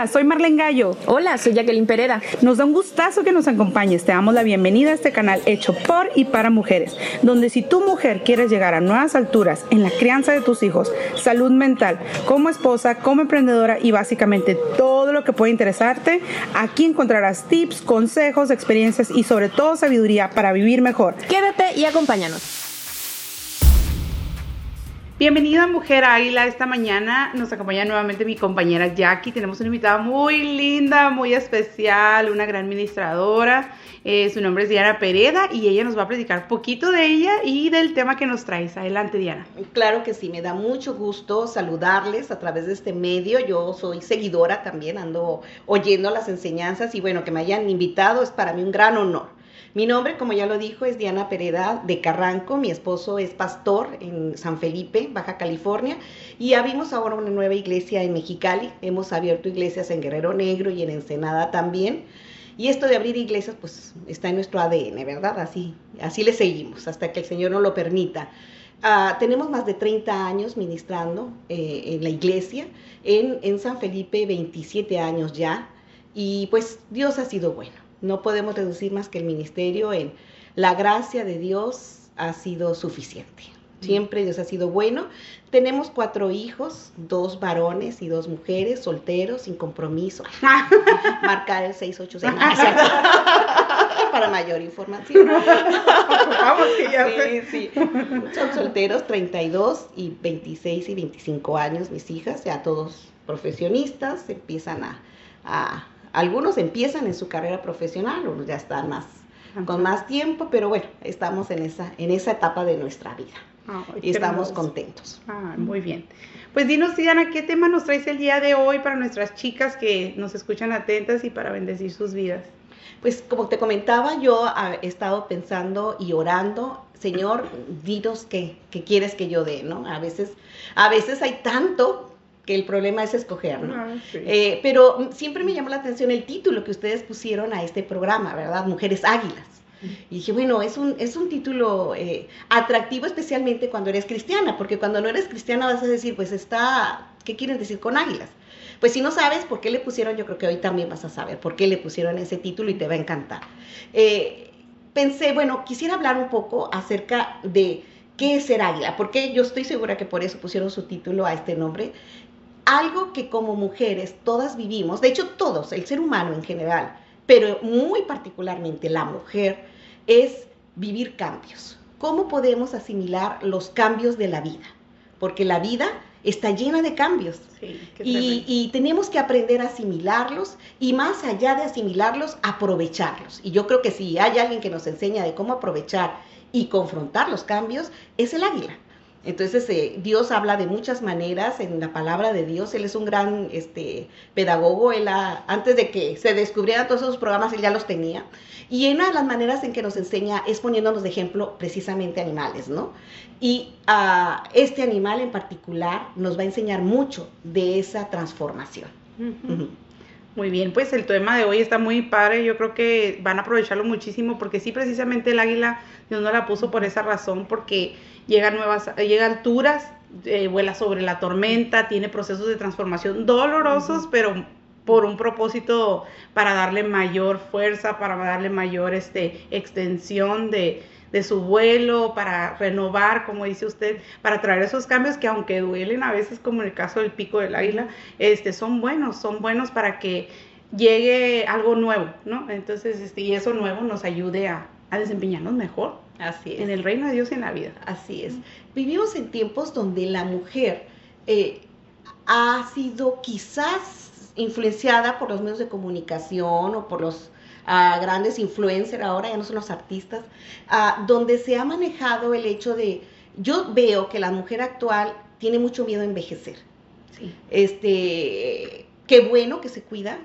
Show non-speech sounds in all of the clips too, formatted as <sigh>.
Hola, soy Marlene Gallo. Hola, soy Jacqueline Pereda. Nos da un gustazo que nos acompañes. Te damos la bienvenida a este canal hecho por y para mujeres, donde si tu mujer quieres llegar a nuevas alturas en la crianza de tus hijos, salud mental, como esposa, como emprendedora y básicamente todo lo que puede interesarte, aquí encontrarás tips, consejos, experiencias y sobre todo sabiduría para vivir mejor. Quédate y acompáñanos. Bienvenida Mujer Águila, esta mañana nos acompaña nuevamente mi compañera Jackie, tenemos una invitada muy linda, muy especial, una gran administradora, eh, su nombre es Diana Pereda y ella nos va a platicar poquito de ella y del tema que nos traes. Adelante Diana. Claro que sí, me da mucho gusto saludarles a través de este medio, yo soy seguidora también, ando oyendo las enseñanzas y bueno, que me hayan invitado es para mí un gran honor. Mi nombre, como ya lo dijo, es Diana Pereda de Carranco. Mi esposo es pastor en San Felipe, Baja California. Y abrimos ahora una nueva iglesia en Mexicali. Hemos abierto iglesias en Guerrero Negro y en Ensenada también. Y esto de abrir iglesias, pues está en nuestro ADN, ¿verdad? Así, así le seguimos hasta que el Señor nos lo permita. Uh, tenemos más de 30 años ministrando eh, en la iglesia, en San Felipe 27 años ya, y pues Dios ha sido bueno. No podemos reducir más que el ministerio en la gracia de Dios ha sido suficiente. Siempre Dios ha sido bueno. Tenemos cuatro hijos, dos varones y dos mujeres, solteros, sin compromiso. <laughs> Marcar el 686. <laughs> Para mayor información. <laughs> Vamos, que ya sí, sí. Son solteros, 32 y 26 y 25 años, mis hijas, ya todos profesionistas, empiezan a algunos empiezan en su carrera profesional, unos ya están más con más tiempo, pero bueno, estamos en esa, en esa etapa de nuestra vida. y estamos contentos. muy bien. Pues dinos, Diana, ¿qué tema nos traes el día de hoy para nuestras chicas que nos escuchan atentas y para bendecir sus vidas? Pues como te comentaba, yo he estado pensando y orando, Señor, dinos qué, qué quieres que yo dé, ¿no? A veces, a veces hay tanto que el problema es escoger, ¿no? Ah, eh, pero siempre me llamó la atención el título que ustedes pusieron a este programa, ¿verdad? Mujeres Águilas. Y dije, bueno, es un, es un título eh, atractivo especialmente cuando eres cristiana, porque cuando no eres cristiana vas a decir, pues está, ¿qué quieren decir con águilas? Pues si no sabes por qué le pusieron, yo creo que hoy también vas a saber por qué le pusieron ese título y te va a encantar. Eh, pensé, bueno, quisiera hablar un poco acerca de qué es ser águila, porque yo estoy segura que por eso pusieron su título a este nombre, algo que como mujeres todas vivimos, de hecho todos, el ser humano en general, pero muy particularmente la mujer, es vivir cambios. ¿Cómo podemos asimilar los cambios de la vida? Porque la vida está llena de cambios y, y, tenemos que aprender a asimilarlos y más allá de asimilarlos, aprovecharlos. Y yo creo que si hay alguien que nos enseña de cómo aprovechar y confrontar los cambios, es el águila. Entonces, eh, Dios habla de muchas maneras en la palabra de Dios. Él es un gran este, pedagogo. Él antes de que se descubrieran todos esos programas, él ya los tenía. Y una de las maneras en que nos enseña es poniéndonos de ejemplo precisamente animales, ¿no? Y uh, este animal en particular nos va a enseñar mucho de esa transformación. Muy bien, pues el tema de hoy está muy padre, yo creo que van a aprovecharlo muchísimo porque sí, precisamente el águila Dios no la puso por esa razón, porque llega a nuevas, llega a alturas, eh, vuela sobre la tormenta, tiene procesos de transformación dolorosos, pero por un propósito para darle mayor fuerza, para darle mayor este, extensión de, de su vuelo, para renovar, como dice usted, para traer esos cambios que aunque duelen a veces, como en el caso del pico del águila, este, son buenos, son buenos para que llegue algo nuevo, ¿no? Entonces, este, y eso nuevo nos ayude a, a desempeñarnos mejor. Así es. En el reino de Dios y en la vida. Así es. Vivimos en tiempos donde la mujer eh, ha sido quizás influenciada por los medios de comunicación o por los a grandes influencers, ahora ya no son los artistas, donde se ha manejado el hecho de, yo veo que la mujer actual tiene mucho miedo a envejecer. Sí. Este, qué bueno que se cuida,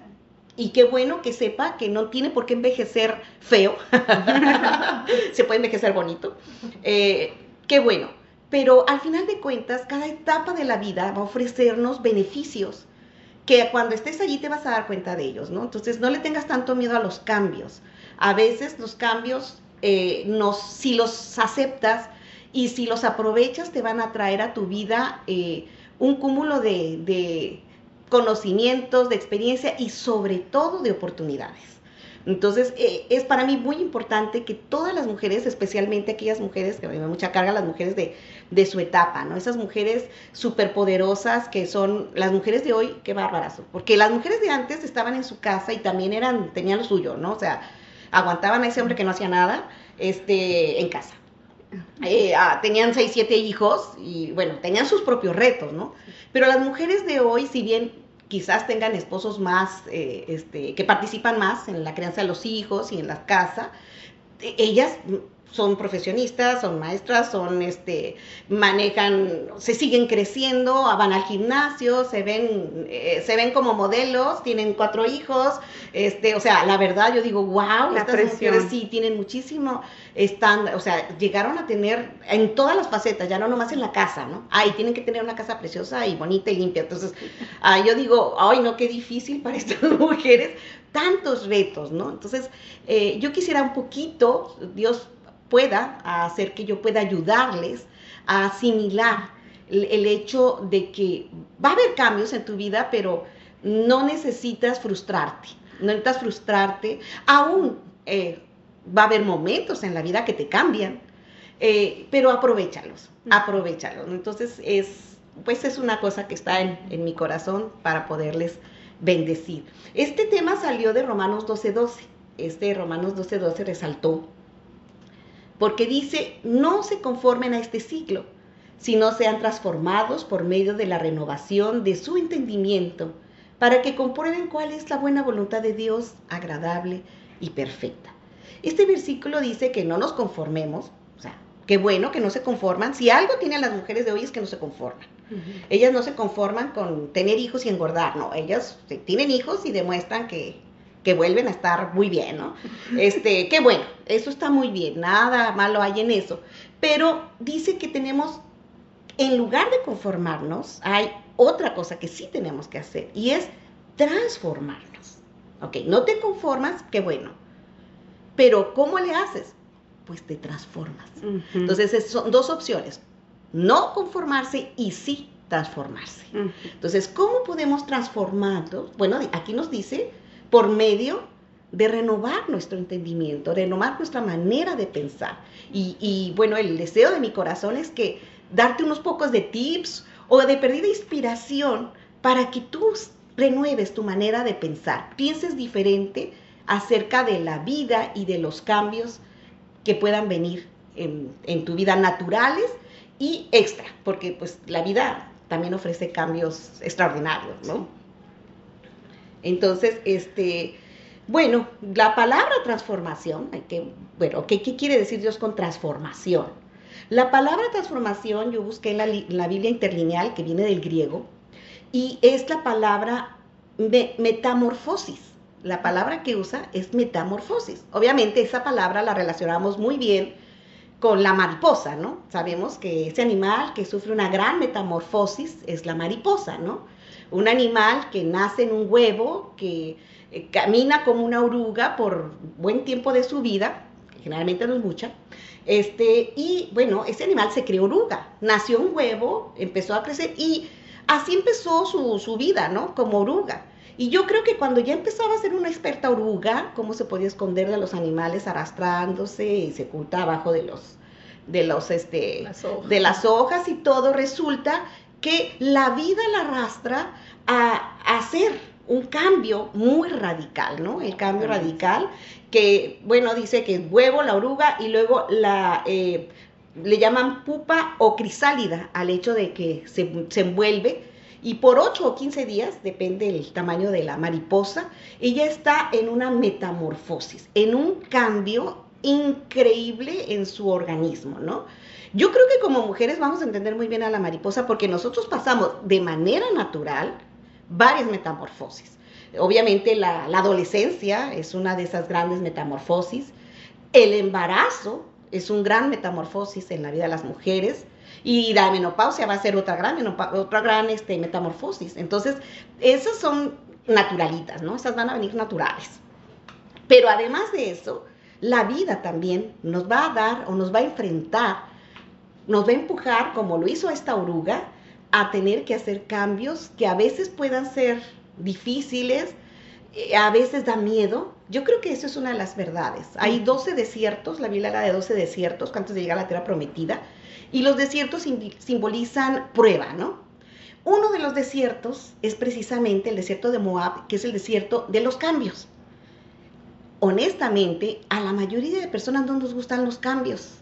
y qué bueno que sepa que no tiene por qué envejecer feo, <laughs> se puede envejecer bonito, eh, qué bueno. Pero al final de cuentas, cada etapa de la vida va a ofrecernos beneficios que cuando estés allí te vas a dar cuenta de ellos, ¿no? Entonces no le tengas tanto miedo a los cambios. A veces los cambios, eh, nos, si los aceptas y si los aprovechas, te van a traer a tu vida eh, un cúmulo de, conocimientos, de experiencia y sobre todo de oportunidades. Entonces, eh, es para mí muy importante que todas las mujeres, especialmente aquellas mujeres, que me da mucha carga las mujeres de, de su etapa, ¿no? Esas mujeres superpoderosas que son las mujeres de hoy, qué bárbaras. Porque las mujeres de antes estaban en su casa y también eran, tenían lo suyo, ¿no? O sea, aguantaban a ese hombre que no hacía nada, este, en casa. Eh, ah, tenían seis, siete hijos y bueno, tenían sus propios retos, ¿no? Pero las mujeres de hoy, si bien quizás tengan esposos más, eh, este, que participan más en la crianza de los hijos y en la casa, e, ellas son profesionistas, son maestras, son este, manejan, se siguen creciendo, van al gimnasio, se ven, eh, se ven como modelos, tienen cuatro hijos, este, o sea, la verdad yo digo, wow, La estas presión. mujeres sí tienen muchísimo estándar, o sea, llegaron a tener en todas las facetas, ya no nomás en la casa, ¿no? Ay, tienen que tener una casa preciosa y bonita y limpia. Entonces, ah, yo digo, ay, no, qué difícil para <laughs> estas mujeres, tantos retos, ¿no? Entonces, eh, yo quisiera un poquito, Dios pueda hacer que yo pueda ayudarles a asimilar el, el hecho de que va a haber cambios en tu vida, pero no necesitas frustrarte, no necesitas frustrarte, aún eh, va a haber momentos en la vida que te cambian, eh, pero aprovechalos, aprovechalos. Entonces es, pues es una cosa que está en, en mi corazón para poderles bendecir. Este tema salió de Romanos 12:12. Este Romanos 12:12 resaltó porque dice, no se conformen a este siglo, sino sean transformados por medio de la renovación de su entendimiento, para que comprueben cuál es la buena voluntad de Dios, agradable y perfecta. Este versículo dice que no nos conformemos, o sea, qué bueno que no se conforman. Si algo tienen las mujeres de hoy es que no se conforman. Ellas no se conforman con tener hijos y engordar, no, ellas tienen hijos y demuestran que, que vuelven a estar muy bien, ¿no? Este, <laughs> qué bueno, eso está muy bien, nada malo hay en eso. Pero dice que tenemos, en lugar de conformarnos, hay otra cosa que sí tenemos que hacer y es transformarnos. Ok, no te conformas, qué bueno. Pero ¿cómo le haces? Pues te transformas. Ujú. Entonces es- son dos opciones, no conformarse y sí transformarse. Ujú. Entonces, ¿cómo podemos transformarnos? Bueno, aquí nos dice por medio de renovar nuestro entendimiento, renovar nuestra manera de pensar. Y, bueno, el deseo de mi corazón es que darte unos pocos de tips o de perdida inspiración para que tú renueves tu manera de pensar, pienses diferente acerca de la vida y de los cambios que puedan venir en, en tu vida naturales y extra, porque pues la vida también ofrece cambios extraordinarios, ¿no? Entonces, este, bueno, la palabra transformación, que, bueno, ¿qué, quiere decir Dios con transformación? La palabra transformación yo busqué en la, Biblia interlineal, que viene del griego, y es la palabra me- metamorfosis. La palabra que usa es metamorfosis. Obviamente esa palabra la relacionamos muy bien con la mariposa, ¿no? Sabemos que ese animal que sufre una gran metamorfosis es la mariposa, ¿no? Un animal que nace en un huevo, que eh, camina como una oruga por buen tiempo de su vida, generalmente no es mucha, este, y bueno, ese animal se creó oruga, nació un huevo, empezó a crecer y así empezó su, su vida, ¿no? Como oruga. Y yo creo que cuando ya empezaba a ser una experta oruga, cómo se podía esconder de los animales arrastrándose y se oculta abajo de los, de los, este, Las de las hojas y todo, resulta que la vida la arrastra a, a hacer un cambio muy radical, ¿no? El cambio radical que, bueno, dice que es huevo, la oruga y luego la, eh, le llaman pupa o crisálida al hecho de que se, se envuelve y por 8 o 15 días, depende del tamaño de la mariposa, ella está en una metamorfosis, en un cambio increíble en su organismo, ¿no? Yo creo que como mujeres vamos a entender muy bien a la mariposa porque nosotros pasamos de manera natural varias metamorfosis. Obviamente la, la adolescencia es una de esas grandes metamorfosis. El embarazo es un gran metamorfosis en la vida de las mujeres. Y la menopausia va a ser otra gran, otra gran este, metamorfosis. Entonces, esas son naturalitas, ¿no? Esas van a venir naturales. Pero además de eso, la vida también nos va a dar o nos va a enfrentar, nos va a empujar, como lo hizo esta oruga, a tener que hacer cambios que a veces puedan ser difíciles, eh, a veces da miedo. Yo creo que eso es una de las verdades. Hay 12 desiertos, la Biblia habla de 12 desiertos antes de llegar a la tierra prometida, y los desiertos simbolizan prueba, ¿no? Uno de los desiertos es precisamente el desierto de Moab, que es el desierto de los cambios. Honestamente, a la mayoría de personas no nos gustan los cambios.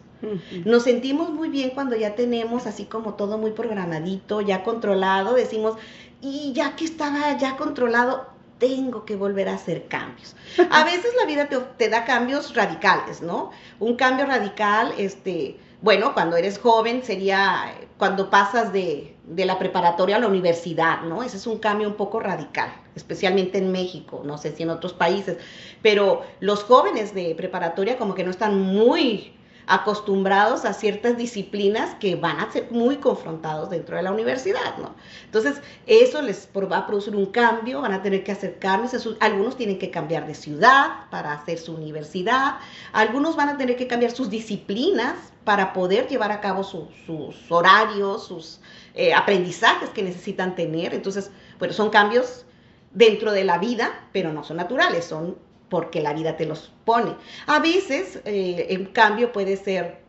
Nos sentimos muy bien cuando ya tenemos así como todo muy programadito, ya controlado, decimos, y ya que estaba ya controlado, tengo que volver a hacer cambios. A <laughs> veces la vida te, da cambios radicales, ¿no? Un cambio radical, este, bueno, cuando eres joven sería cuando pasas de, de, la preparatoria a la universidad, ¿no? Ese es un cambio un poco radical, especialmente en México, no sé si en otros países, pero los jóvenes de preparatoria como que no están muy acostumbrados a ciertas disciplinas que van a ser muy confrontados dentro de la universidad, ¿no? Entonces, eso les va a producir un cambio, van a tener que hacer cambios, algunos tienen que cambiar de ciudad para hacer su universidad, algunos van a tener que cambiar sus disciplinas para poder llevar a cabo sus horarios, sus eh, aprendizajes que necesitan tener, entonces, bueno, son cambios dentro de la vida, pero no son naturales, son porque la vida te los pone. A veces eh, el cambio puede ser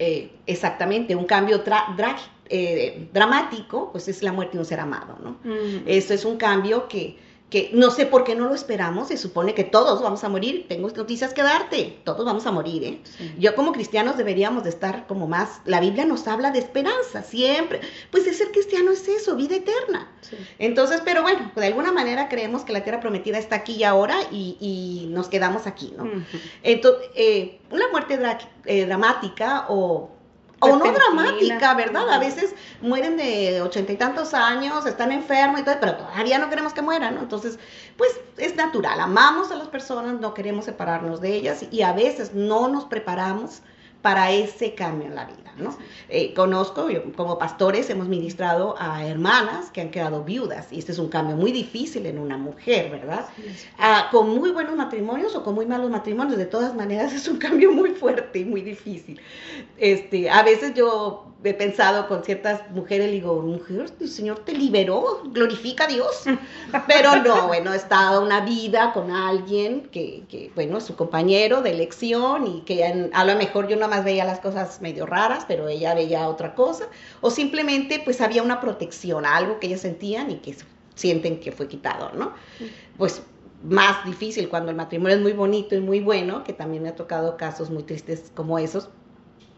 eh, exactamente un cambio eh, dramático, pues es la muerte de un ser amado, ¿no? Eso es un cambio que que no sé por qué no lo esperamos, se supone que todos vamos a morir, tengo noticias que darte, todos vamos a morir, ¿eh? Yo como cristianos deberíamos de estar como más, la Biblia nos habla de esperanza, siempre, pues de ser cristiano es eso, vida eterna. Entonces, pero bueno, de alguna manera creemos que la tierra prometida está aquí y ahora y, nos quedamos aquí, ¿no? Entonces, eh, una muerte eh, dramática o o no dramática, ¿verdad? A veces mueren de ochenta y tantos años, están enfermos y todo, pero todavía no queremos que mueran, ¿no? Entonces, pues es natural, amamos a las personas, no queremos separarnos de ellas y a veces no nos preparamos para ese cambio en la vida, ¿no? Eh, conozco, como pastores hemos ministrado a hermanas que han quedado viudas y este es un cambio muy difícil en una mujer, ¿verdad? Ah, con muy buenos matrimonios o con muy malos matrimonios, de todas maneras <laughs> es un cambio muy fuerte y muy difícil. Este, a veces yo he pensado con ciertas mujeres, digo, mujer, el Señor te liberó, glorifica a Dios. <laughs> Pero no, bueno, he estado una vida con alguien que, que, bueno, es su compañero de elección y que a lo mejor yo nada más veía las cosas medio raras, pero ella veía otra cosa. O simplemente pues había una protección, algo que ellas sentían y que sienten que fue quitado, ¿no? Pues más difícil cuando el matrimonio es muy bonito y muy bueno, que también me ha tocado casos muy tristes como esos.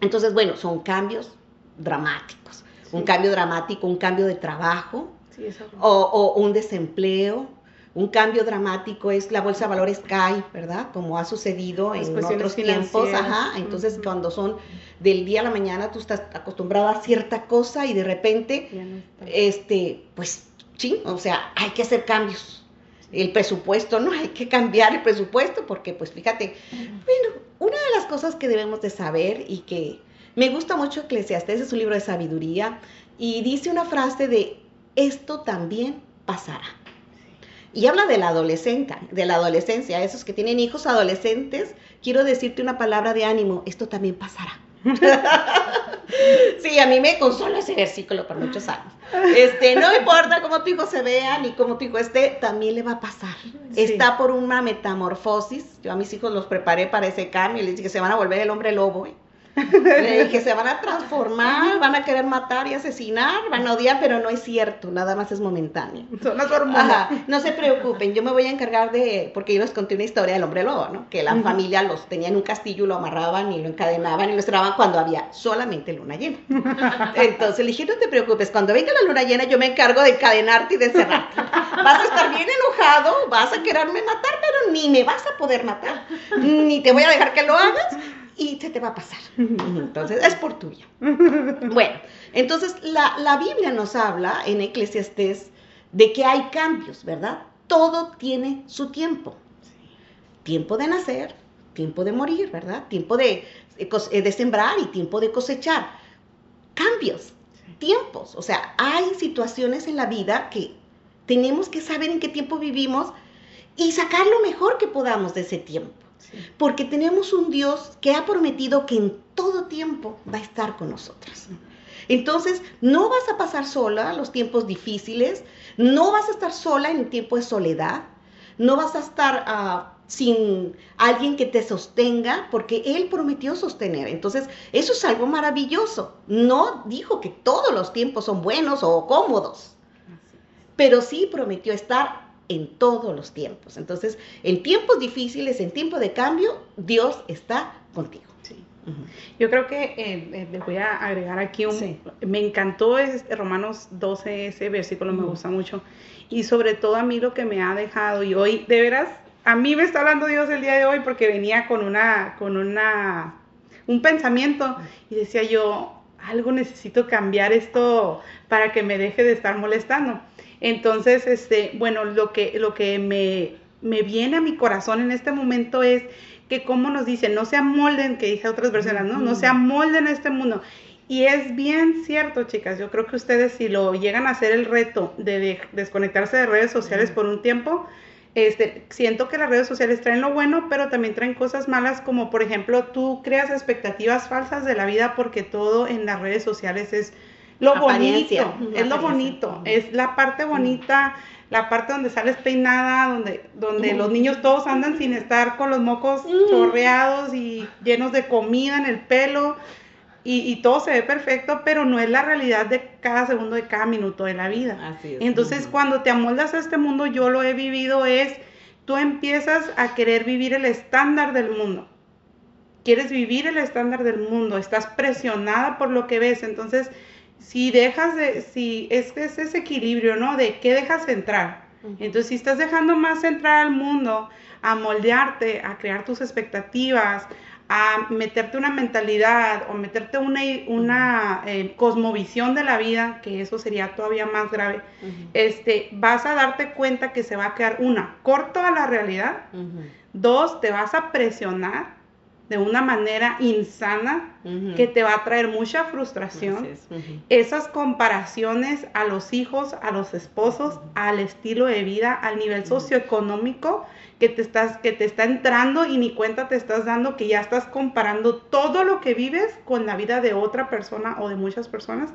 Entonces, bueno, son cambios dramáticos. Un cambio dramático, un cambio de trabajo o, un desempleo. Un cambio dramático es la bolsa de valores cae, ¿verdad? Como ha sucedido en otros tiempos. Ajá. Entonces, cuando son del día a la mañana, tú estás acostumbrado a cierta cosa y de repente, este, pues, sí, o sea, hay que hacer cambios el presupuesto, ¿no? Hay que cambiar el presupuesto porque, pues fíjate, bueno, una de las cosas que debemos de saber y que me gusta mucho Eclesiastes, es un libro de sabiduría, y dice una frase de, esto también pasará. Y habla de la adolescencia, de la adolescencia, esos que tienen hijos adolescentes, quiero decirte una palabra de ánimo, esto también pasará. <laughs> sí, a mí me consola ese versículo por muchos años. Este, no importa cómo tu hijo se vea ni cómo tu hijo esté, también le va a pasar. Está por una metamorfosis. Yo a mis hijos los preparé para ese cambio y les dije que se van a volver el hombre lobo. ¿eh? Que se van a transformar, van a querer matar y asesinar, van a odiar, pero no es cierto, nada más es momentáneo. Son las hormonas. No se preocupen, yo me voy a encargar de, porque yo les conté una historia del hombre lobo, ¿no? Que la familia los tenía en un castillo, lo amarraban y lo encadenaban y lo cerraban cuando había solamente luna llena. <laughs> Entonces le dije, no te preocupes, cuando venga la luna llena yo me encargo de encadenarte y de cerrarte. Vas a estar bien enojado, vas a quererme matar, pero ni me vas a poder matar, ni te voy a dejar que lo hagas y se te va a pasar. <laughs> Entonces, es por tuya. Bueno, entonces la, la Biblia nos habla en Eclesiastés de que hay cambios, ¿verdad? Todo tiene su tiempo. Tiempo de nacer, tiempo de morir, ¿verdad? Tiempo de, eh, de sembrar y tiempo de cosechar. Cambios, tiempos. O sea, hay situaciones en la vida que tenemos que saber en qué tiempo vivimos y sacar lo mejor que podamos de ese tiempo. Porque tenemos un Dios que ha prometido que en todo tiempo va a estar con nosotros. Entonces, no vas a pasar sola los tiempos difíciles, no vas a estar sola en el tiempo de soledad, no vas a estar ah, sin alguien que te sostenga, porque Él prometió sostener. Entonces, eso es algo maravilloso. No dijo que todos los tiempos son buenos o cómodos, pero sí prometió estar en todos los tiempos. Entonces, en tiempos difíciles, en tiempo de cambio, Dios está contigo. Yo creo que eh, eh, les voy a agregar aquí un... Me encantó este Romanos 12, ese versículo me gusta mucho. Y sobre todo a mí lo que me ha dejado, y hoy, de veras, a mí me está hablando Dios el día de hoy porque venía con una, con una, un pensamiento y decía yo, algo necesito cambiar esto para que me deje de estar molestando. Entonces, este, bueno, lo que, lo que me, me viene a mi corazón en este momento es que como nos dicen, no se amolden, que dice otras versiones, ¿no? No se amolden a este mundo. Y es bien cierto, chicas, yo creo que ustedes si lo llegan a hacer el reto de, desconectarse de redes sociales por un tiempo, este, siento que las redes sociales traen lo bueno, pero también traen cosas malas, como por ejemplo, tú creas expectativas falsas de la vida porque todo en las redes sociales es lo bonito, es lo bonito, es la parte bonita, la parte donde sales peinada, donde, donde los niños todos andan sin estar con los mocos chorreados y llenos de comida en el pelo. Y, todo se ve perfecto, pero no es la realidad de cada segundo, de cada minuto de la vida. Así es. Entonces, cuando te amoldas a este mundo, yo lo he vivido, es, tú empiezas a querer vivir el estándar del mundo. Quieres vivir el estándar del mundo, estás presionada por lo que ves, entonces si dejas de, si es que es ese equilibrio, ¿no? De qué dejas entrar. Entonces, si estás dejando más entrar al mundo, a moldearte, a crear tus expectativas, a meterte una mentalidad o meterte una, una eh, cosmovisión de la vida, que eso sería todavía más grave, este, vas a darte cuenta que se va a quedar una, corto a la realidad, dos, te vas a presionar de una manera insana que te va a traer mucha frustración. Esas comparaciones a los hijos, a los esposos, al estilo de vida, al nivel socioeconómico que te estás que te está entrando y ni cuenta te estás dando que ya estás comparando todo lo que vives con la vida de otra persona o de muchas personas.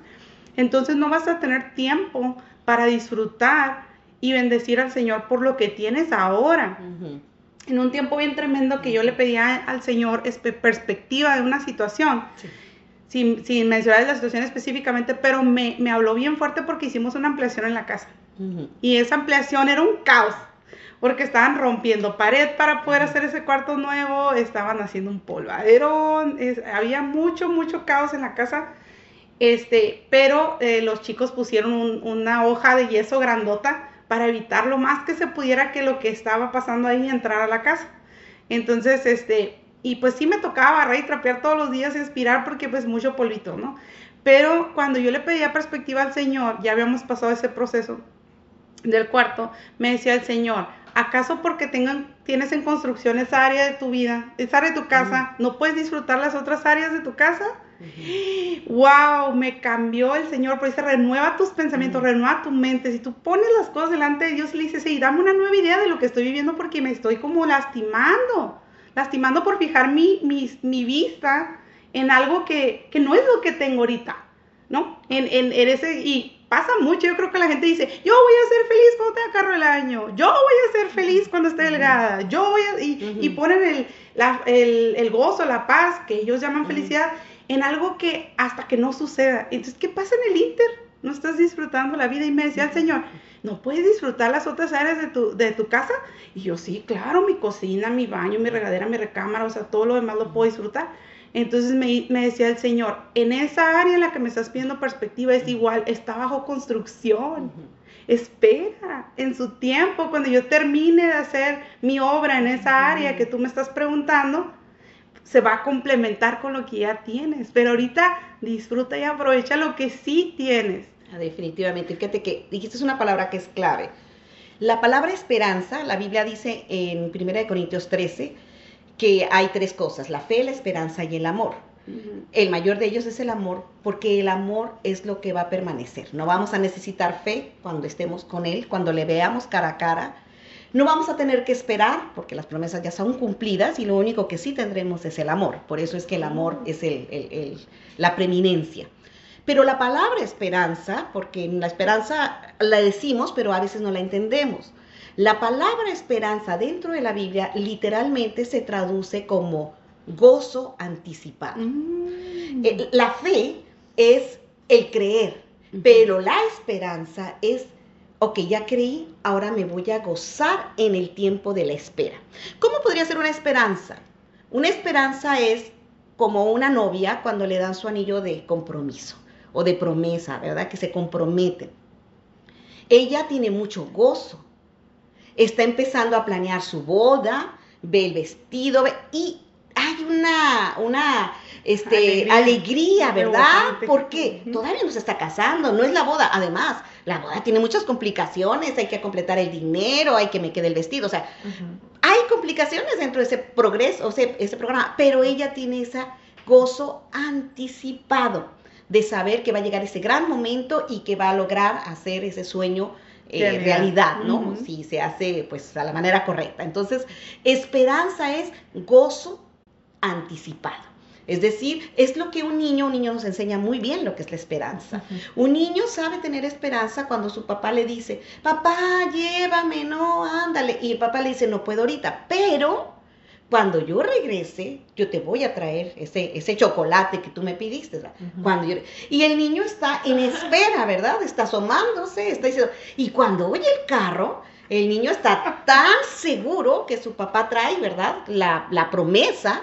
Entonces no vas a tener tiempo para disfrutar y bendecir al Señor por lo que tienes ahora en un tiempo bien tremendo que yo le pedía al Señor perspectiva de una situación. Sin, sin, mencionar la situación específicamente, pero me, me, habló bien fuerte porque hicimos una ampliación en la casa. Y esa ampliación era un caos, porque estaban rompiendo pared para poder hacer ese cuarto nuevo, estaban haciendo un polvaderón, había mucho, mucho caos en la casa. Este, pero eh, los chicos pusieron una hoja de yeso grandota para evitar lo más que se pudiera que lo que estaba pasando ahí entrara a la casa. Entonces, este, y pues sí me tocaba barrer y trapear todos los días y aspirar porque pues mucho polvito, ¿no? Pero cuando yo le pedía perspectiva al Señor, ya habíamos pasado ese proceso del cuarto, me decía el Señor, ¿acaso porque tengan, tienes en construcción esa área de tu vida, esa área de tu casa, no puedes disfrutar las otras áreas de tu casa? Wow, me cambió el Señor, por eso renueva tus pensamientos, renueva tu mente. Si tú pones las cosas delante de Dios y le dices, sí, dame una nueva idea de lo que estoy viviendo porque me estoy como lastimando, lastimando por fijar mi, mi, vista en algo que, no es lo que tengo ahorita, ¿no? En, en, ese, y pasa mucho, yo creo que la gente dice, yo voy a ser feliz cuando tenga carro del año, yo voy a ser feliz cuando esté delgada, yo voy a, y, ponen el, el, el, gozo, la paz, que ellos llaman felicidad, en algo que hasta que no suceda. Entonces, ¿qué pasa en el Inter? No estás disfrutando la vida. Y me decía el Señor, ¿no puedes disfrutar las otras áreas de tu, de tu casa? Y yo, sí, claro, mi cocina, mi baño, mi regadera, mi recámara, o sea, todo lo demás lo puedo disfrutar. Entonces me, me, decía el Señor, en esa área en la que me estás pidiendo perspectiva es igual, está bajo construcción. Espera, en su tiempo, cuando yo termine de hacer mi obra en esa área que tú me estás preguntando, se va a complementar con lo que ya tienes. Pero ahorita disfruta y aprovecha lo que sí tienes. Ah, definitivamente. Fíjate que dijiste una palabra que es clave. La palabra esperanza, la Biblia dice en 1 Corintios 13 que hay tres cosas, la fe, la esperanza y el amor. El mayor de ellos es el amor, porque el amor es lo que va a permanecer. No vamos a necesitar fe cuando estemos con Él, cuando le veamos cara a cara, no vamos a tener que esperar porque las promesas ya son cumplidas y lo único que sí tendremos es el amor. Por eso es que el amor es el, la preeminencia. Pero la palabra esperanza, porque la esperanza la decimos, pero a veces no la entendemos. La palabra esperanza dentro de la Biblia literalmente se traduce como gozo anticipado. Mm. Eh, La fe es el creer, pero la esperanza es, ok, ya creí, ahora me voy a gozar en el tiempo de la espera. ¿Cómo podría ser una esperanza? Una esperanza es como una novia cuando le dan su anillo de compromiso o de promesa, ¿verdad? Que se comprometen. Ella tiene mucho gozo. Está empezando a planear su boda, ve el vestido ve- y una, una este, Alegría. alegría, ¿verdad? Porque todavía no se está casando, no es la boda. Además, la boda tiene muchas complicaciones, hay que completar el dinero, hay que me quede el vestido, o sea, hay complicaciones dentro de ese progreso, o sea, ese programa, pero ella tiene ese gozo anticipado de saber que va a llegar ese gran momento y que va a lograr hacer ese sueño eh, Realidad. ¿no? Si se hace pues a la manera correcta. Entonces, esperanza es gozo anticipado. Es decir, es lo que un niño, un niño nos enseña muy bien lo que es la esperanza. Un niño sabe tener esperanza cuando su papá le dice, papá, llévame, no, ándale. Y el papá le dice, no puedo ahorita, pero cuando yo regrese, yo te voy a traer ese, ese chocolate que tú me pidiste. Cuando yo- y el niño está en espera, ¿verdad? Está asomándose, está diciendo, y cuando oye el carro, el niño está tan seguro que su papá trae, ¿verdad? La, la promesa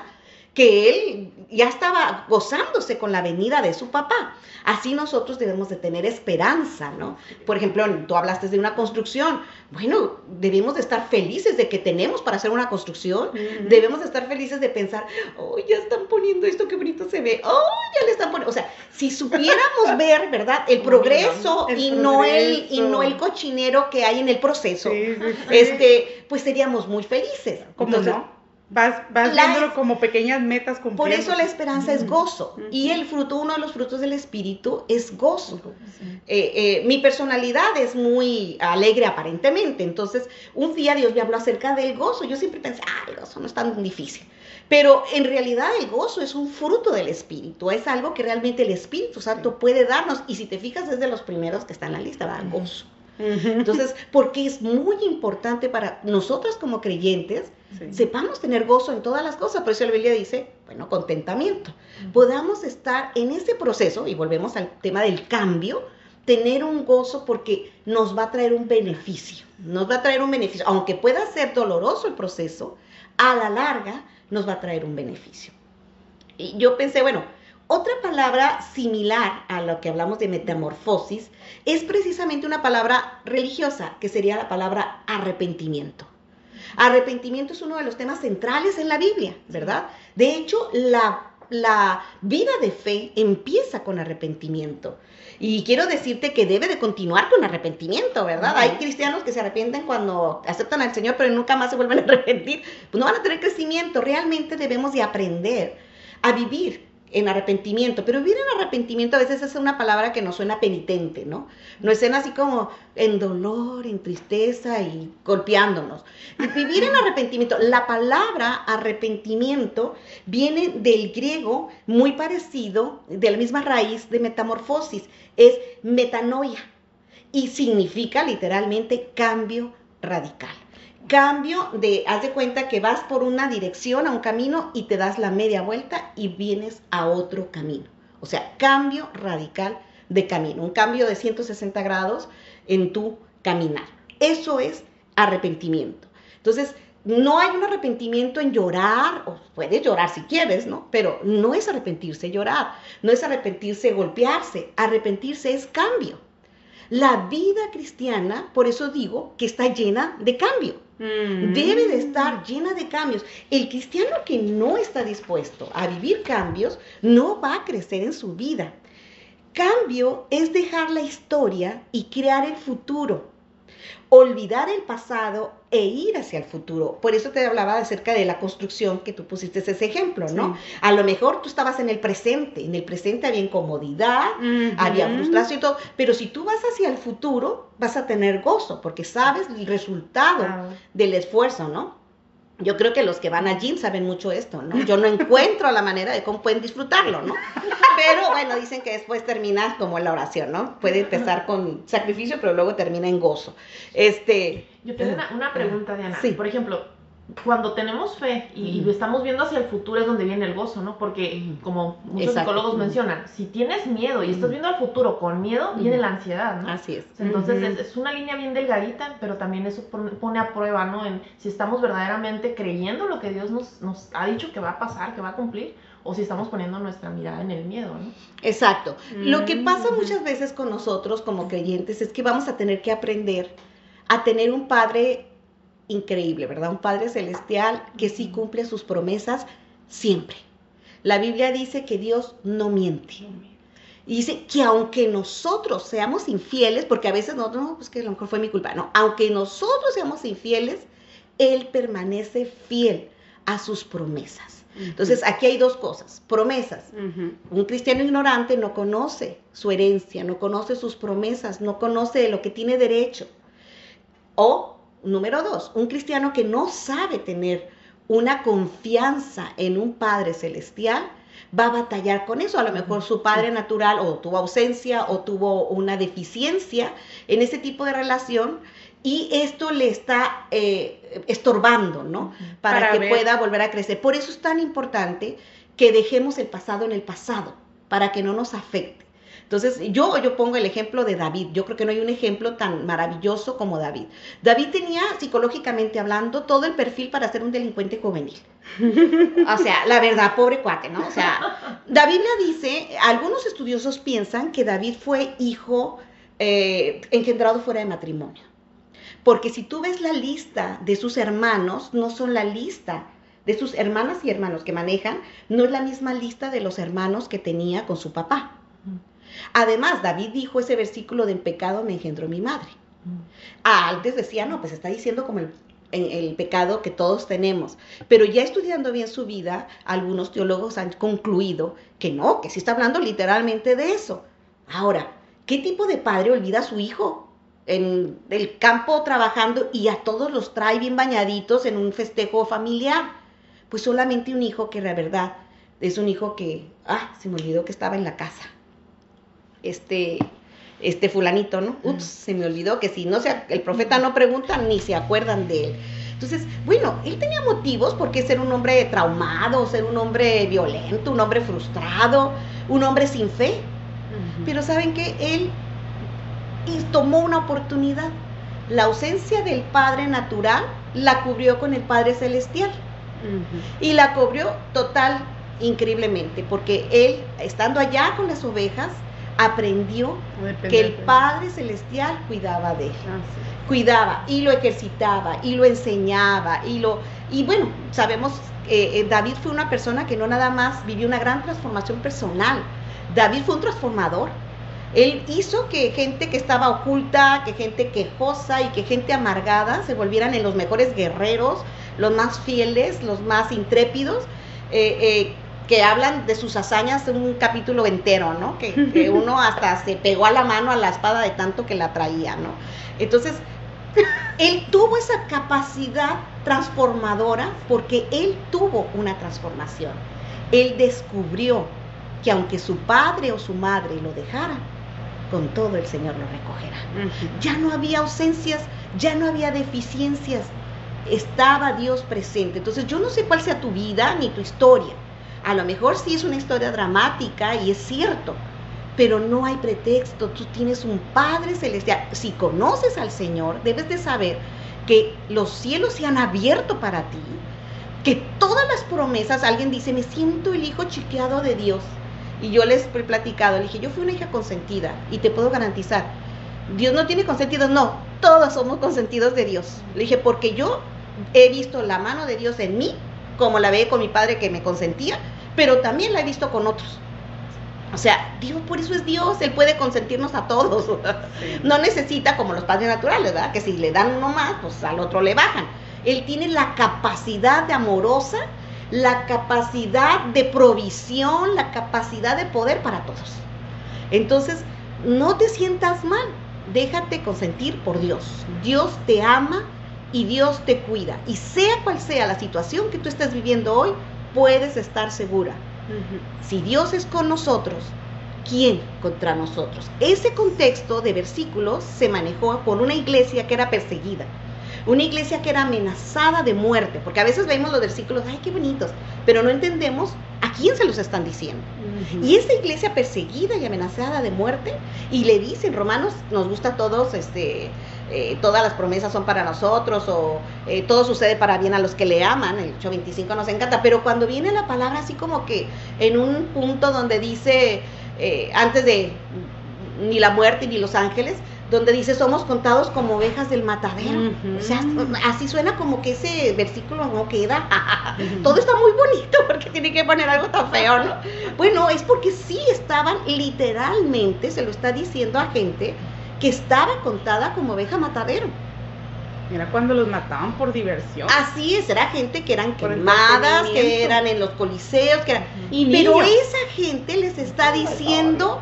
que él ya estaba gozándose con la venida de su papá. Así nosotros debemos de tener esperanza, ¿no? Por ejemplo, tú hablaste de una construcción. Bueno, debemos de estar felices de que tenemos para hacer una construcción. Debemos de estar felices de pensar, oh, ya están poniendo esto, qué bonito se ve. Oh, ya le están poniendo. O sea, si supiéramos <laughs> ver, ¿verdad? El progreso El y no el y no el cochinero que hay en el proceso. Sí, sí, sí. Este, pues seríamos muy felices. ¿Cómo Entonces, no? Vas, vas la- viéndolo como pequeñas metas Por cumpliendo. eso la esperanza es gozo. Ujú. Y el fruto, uno de los frutos del espíritu es gozo. Sí. Eh, eh, mi personalidad es muy alegre aparentemente, entonces un día Dios me habló acerca del gozo. Yo siempre pensé, ah, el gozo no es tan difícil. Pero en realidad el gozo es un fruto del Espíritu, es algo que realmente el Espíritu Santo puede darnos. Y si te fijas, es de los primeros que está en la lista. Ujú. Gozo. Entonces, porque es muy importante para nosotros como creyentes, Sí. sepamos tener gozo en todas las cosas. Por eso la Biblia dice, bueno, contentamiento. Podamos estar en ese proceso, y volvemos al tema del cambio, tener un gozo porque nos va a traer un beneficio. Nos va a traer un beneficio. Aunque pueda ser doloroso el proceso, a la larga nos va a traer un beneficio. Y yo pensé, bueno, otra palabra similar a lo que hablamos de metamorfosis es precisamente una palabra religiosa, que sería la palabra arrepentimiento. Arrepentimiento es uno de los temas centrales en la Biblia, ¿verdad? De hecho, la, la vida de fe empieza con arrepentimiento. Y quiero decirte que debe de continuar con arrepentimiento, ¿verdad? Hay cristianos que se arrepienten cuando aceptan al Señor, pero nunca más se vuelven a arrepentir. Pues no van a tener crecimiento. Realmente debemos de aprender a vivir en arrepentimiento, pero vivir en arrepentimiento a veces es una palabra que nos suena penitente, ¿no? Nos suena así como en dolor, en tristeza y golpeándonos. Vivir en arrepentimiento, la palabra arrepentimiento viene del griego muy parecido, de la misma raíz de metamorfosis, es metanoia y significa literalmente cambio radical. Cambio de, haz de cuenta que vas por una dirección a un camino y te das la media vuelta y vienes a otro camino. O sea, cambio radical de camino, un cambio de 160 grados en tu caminar. Eso es arrepentimiento. Entonces, no hay un arrepentimiento en llorar, o puedes llorar si quieres, ¿no? Pero no es arrepentirse llorar, no es arrepentirse golpearse, arrepentirse es cambio. La vida cristiana, por eso digo que está llena de cambio. Mm. Debe de estar llena de cambios. El cristiano que no está dispuesto a vivir cambios no va a crecer en su vida. Cambio es dejar la historia y crear el futuro. Olvidar el pasado e ir hacia el futuro. Por eso te hablaba acerca de la construcción que tú pusiste ese ejemplo, ¿no? Sí. A lo mejor tú estabas en el presente. En el presente había incomodidad, había frustración y todo. Pero si tú vas hacia el futuro, vas a tener gozo porque sabes el resultado del esfuerzo, ¿no? Yo creo que los que van al gym saben mucho esto, ¿no? Yo no <laughs> encuentro la manera de cómo pueden disfrutarlo, ¿no? Pero bueno, dicen que después termina como la oración, ¿no? Puede empezar con sacrificio, pero luego termina en gozo. Este. Yo tengo una, una pregunta, Diana. Sí. Por ejemplo, cuando tenemos fe y, y estamos viendo hacia el futuro es donde viene el gozo, ¿no? Porque como muchos Exacto. psicólogos mencionan, si tienes miedo y estás viendo al futuro con miedo, viene la ansiedad, ¿no? Así es. Entonces es, es una línea bien delgadita, pero también eso pone, a prueba, ¿no? En si estamos verdaderamente creyendo lo que Dios nos, nos ha dicho que va a pasar, que va a cumplir, o si estamos poniendo nuestra mirada en el miedo, ¿no? Exacto. Lo que pasa muchas veces con nosotros como creyentes es que vamos a tener que aprender a tener un Padre increíble, ¿verdad? Un Padre celestial que sí cumple sus promesas siempre. La Biblia dice que Dios no miente. Y dice que aunque nosotros seamos infieles, porque a veces no, no, pues que a lo mejor fue mi culpa, no, aunque nosotros seamos infieles, Él permanece fiel a sus promesas. Entonces, aquí hay dos cosas, promesas. Un cristiano ignorante no conoce su herencia, no conoce sus promesas, no conoce de lo que tiene derecho. O, número dos, un cristiano que no sabe tener una confianza en un Padre Celestial, va a batallar con eso. A lo mejor su padre natural o tuvo ausencia o tuvo una deficiencia en ese tipo de relación y esto le está eh, estorbando, ¿no? Para, Para que ver. pueda volver a crecer. Por eso es tan importante que dejemos el pasado en el pasado, para que no nos afecte. Entonces, yo, yo pongo el ejemplo de David. Yo creo que no hay un ejemplo tan maravilloso como David. David tenía, psicológicamente hablando, todo el perfil para ser un delincuente juvenil. O sea, la verdad, pobre cuate, ¿no? O sea, la Biblia dice, algunos estudiosos piensan que David fue hijo eh, engendrado fuera de matrimonio. Porque si tú ves la lista de sus hermanos, no son la lista de sus hermanas y hermanos que manejan, no es la misma lista de los hermanos que tenía con su papá. Además, David dijo ese versículo de en pecado me engendró mi madre. Ah, antes decía, no, pues está diciendo como el pecado que todos tenemos. Pero ya estudiando bien su vida, algunos teólogos han concluido que no, que sí está hablando literalmente de eso. Ahora, ¿qué tipo de padre olvida a su hijo en el campo trabajando y a todos los trae bien bañaditos en un festejo familiar? Pues solamente un hijo que la verdad es un hijo que, ah, se me olvidó que estaba en la casa. Este, este fulanito, ¿no? Ups, se me olvidó que si no se, el profeta no pregunta ni se acuerdan de él. Entonces, bueno, él tenía motivos por qué ser un hombre traumado, ser un hombre violento, un hombre frustrado, un hombre sin fe. Pero saben que él tomó una oportunidad. La ausencia del Padre natural la cubrió con el Padre celestial y la cubrió total increíblemente, porque él, estando allá con las ovejas, aprendió Depende que el Padre celestial cuidaba de él. Ah, sí. cuidaba y lo ejercitaba y lo enseñaba y lo y bueno sabemos que eh, David fue una persona que no nada más vivió una gran transformación personal. David fue un transformador. Él hizo que gente que estaba oculta que gente quejosa y que gente amargada se volvieran en los mejores guerreros los más fieles los más intrépidos eh, eh, que hablan de sus hazañas en un capítulo entero, ¿no? Que, que <laughs> uno hasta se pegó a la mano a la espada de tanto que la traía, ¿no? Entonces, él tuvo esa capacidad transformadora porque él tuvo una transformación. Él descubrió que aunque su padre o su madre lo dejaran, con todo el Señor lo recogerá. Ya no había ausencias, ya no había deficiencias, estaba Dios presente. Entonces yo no sé cuál sea tu vida ni tu historia. A lo mejor sí es una historia dramática y es cierto, pero no hay pretexto. Tú tienes un Padre Celestial. Si conoces al Señor, debes de saber que los cielos se han abierto para ti, que todas las promesas, alguien dice, me siento el hijo chiqueado de Dios. Y yo les he platicado, le dije, yo fui una hija consentida y te puedo garantizar, Dios no tiene consentidos, no, todos somos consentidos de Dios. Le dije, porque yo he visto la mano de Dios en mí, como la veía con mi padre que me consentía, pero también la he visto con otros. O sea, Dios, por eso es Dios, Él puede consentirnos a todos. <laughs> No necesita como los padres naturales, ¿verdad? Que si le dan uno más, pues al otro le bajan. Él tiene la capacidad de amorosa, la capacidad de provisión, la capacidad de poder para todos. Entonces, no te sientas mal, déjate consentir por Dios. Dios te ama y Dios te cuida. Y sea cual sea la situación que tú estás viviendo hoy, puedes estar segura. Si Dios es con nosotros, ¿quién contra nosotros? Ese contexto de versículos se manejó por una iglesia que era perseguida una iglesia que era amenazada de muerte, porque a veces vemos los versículos, ay, qué bonitos, pero no entendemos a quién se los están diciendo. Y esa iglesia perseguida y amenazada de muerte, y le dicen, Romanos, nos gusta a todos, este, eh, todas las promesas son para nosotros, o eh, todo sucede para bien a los que le aman, el 8.25 nos encanta, pero cuando viene la palabra así como que en un punto donde dice, eh, antes de ni la muerte ni los ángeles, donde dice somos contados como ovejas del matadero. O sea, así suena como que ese versículo no queda. Todo está muy bonito porque tiene que poner algo tan feo, ¿no? <laughs> Bueno, es porque sí estaban literalmente, se lo está diciendo a gente que estaba contada como oveja matadero. Era cuando los mataban por diversión. Así es, era gente que eran quemadas, que eran en los coliseos, que eran... Pero esa gente les está diciendo,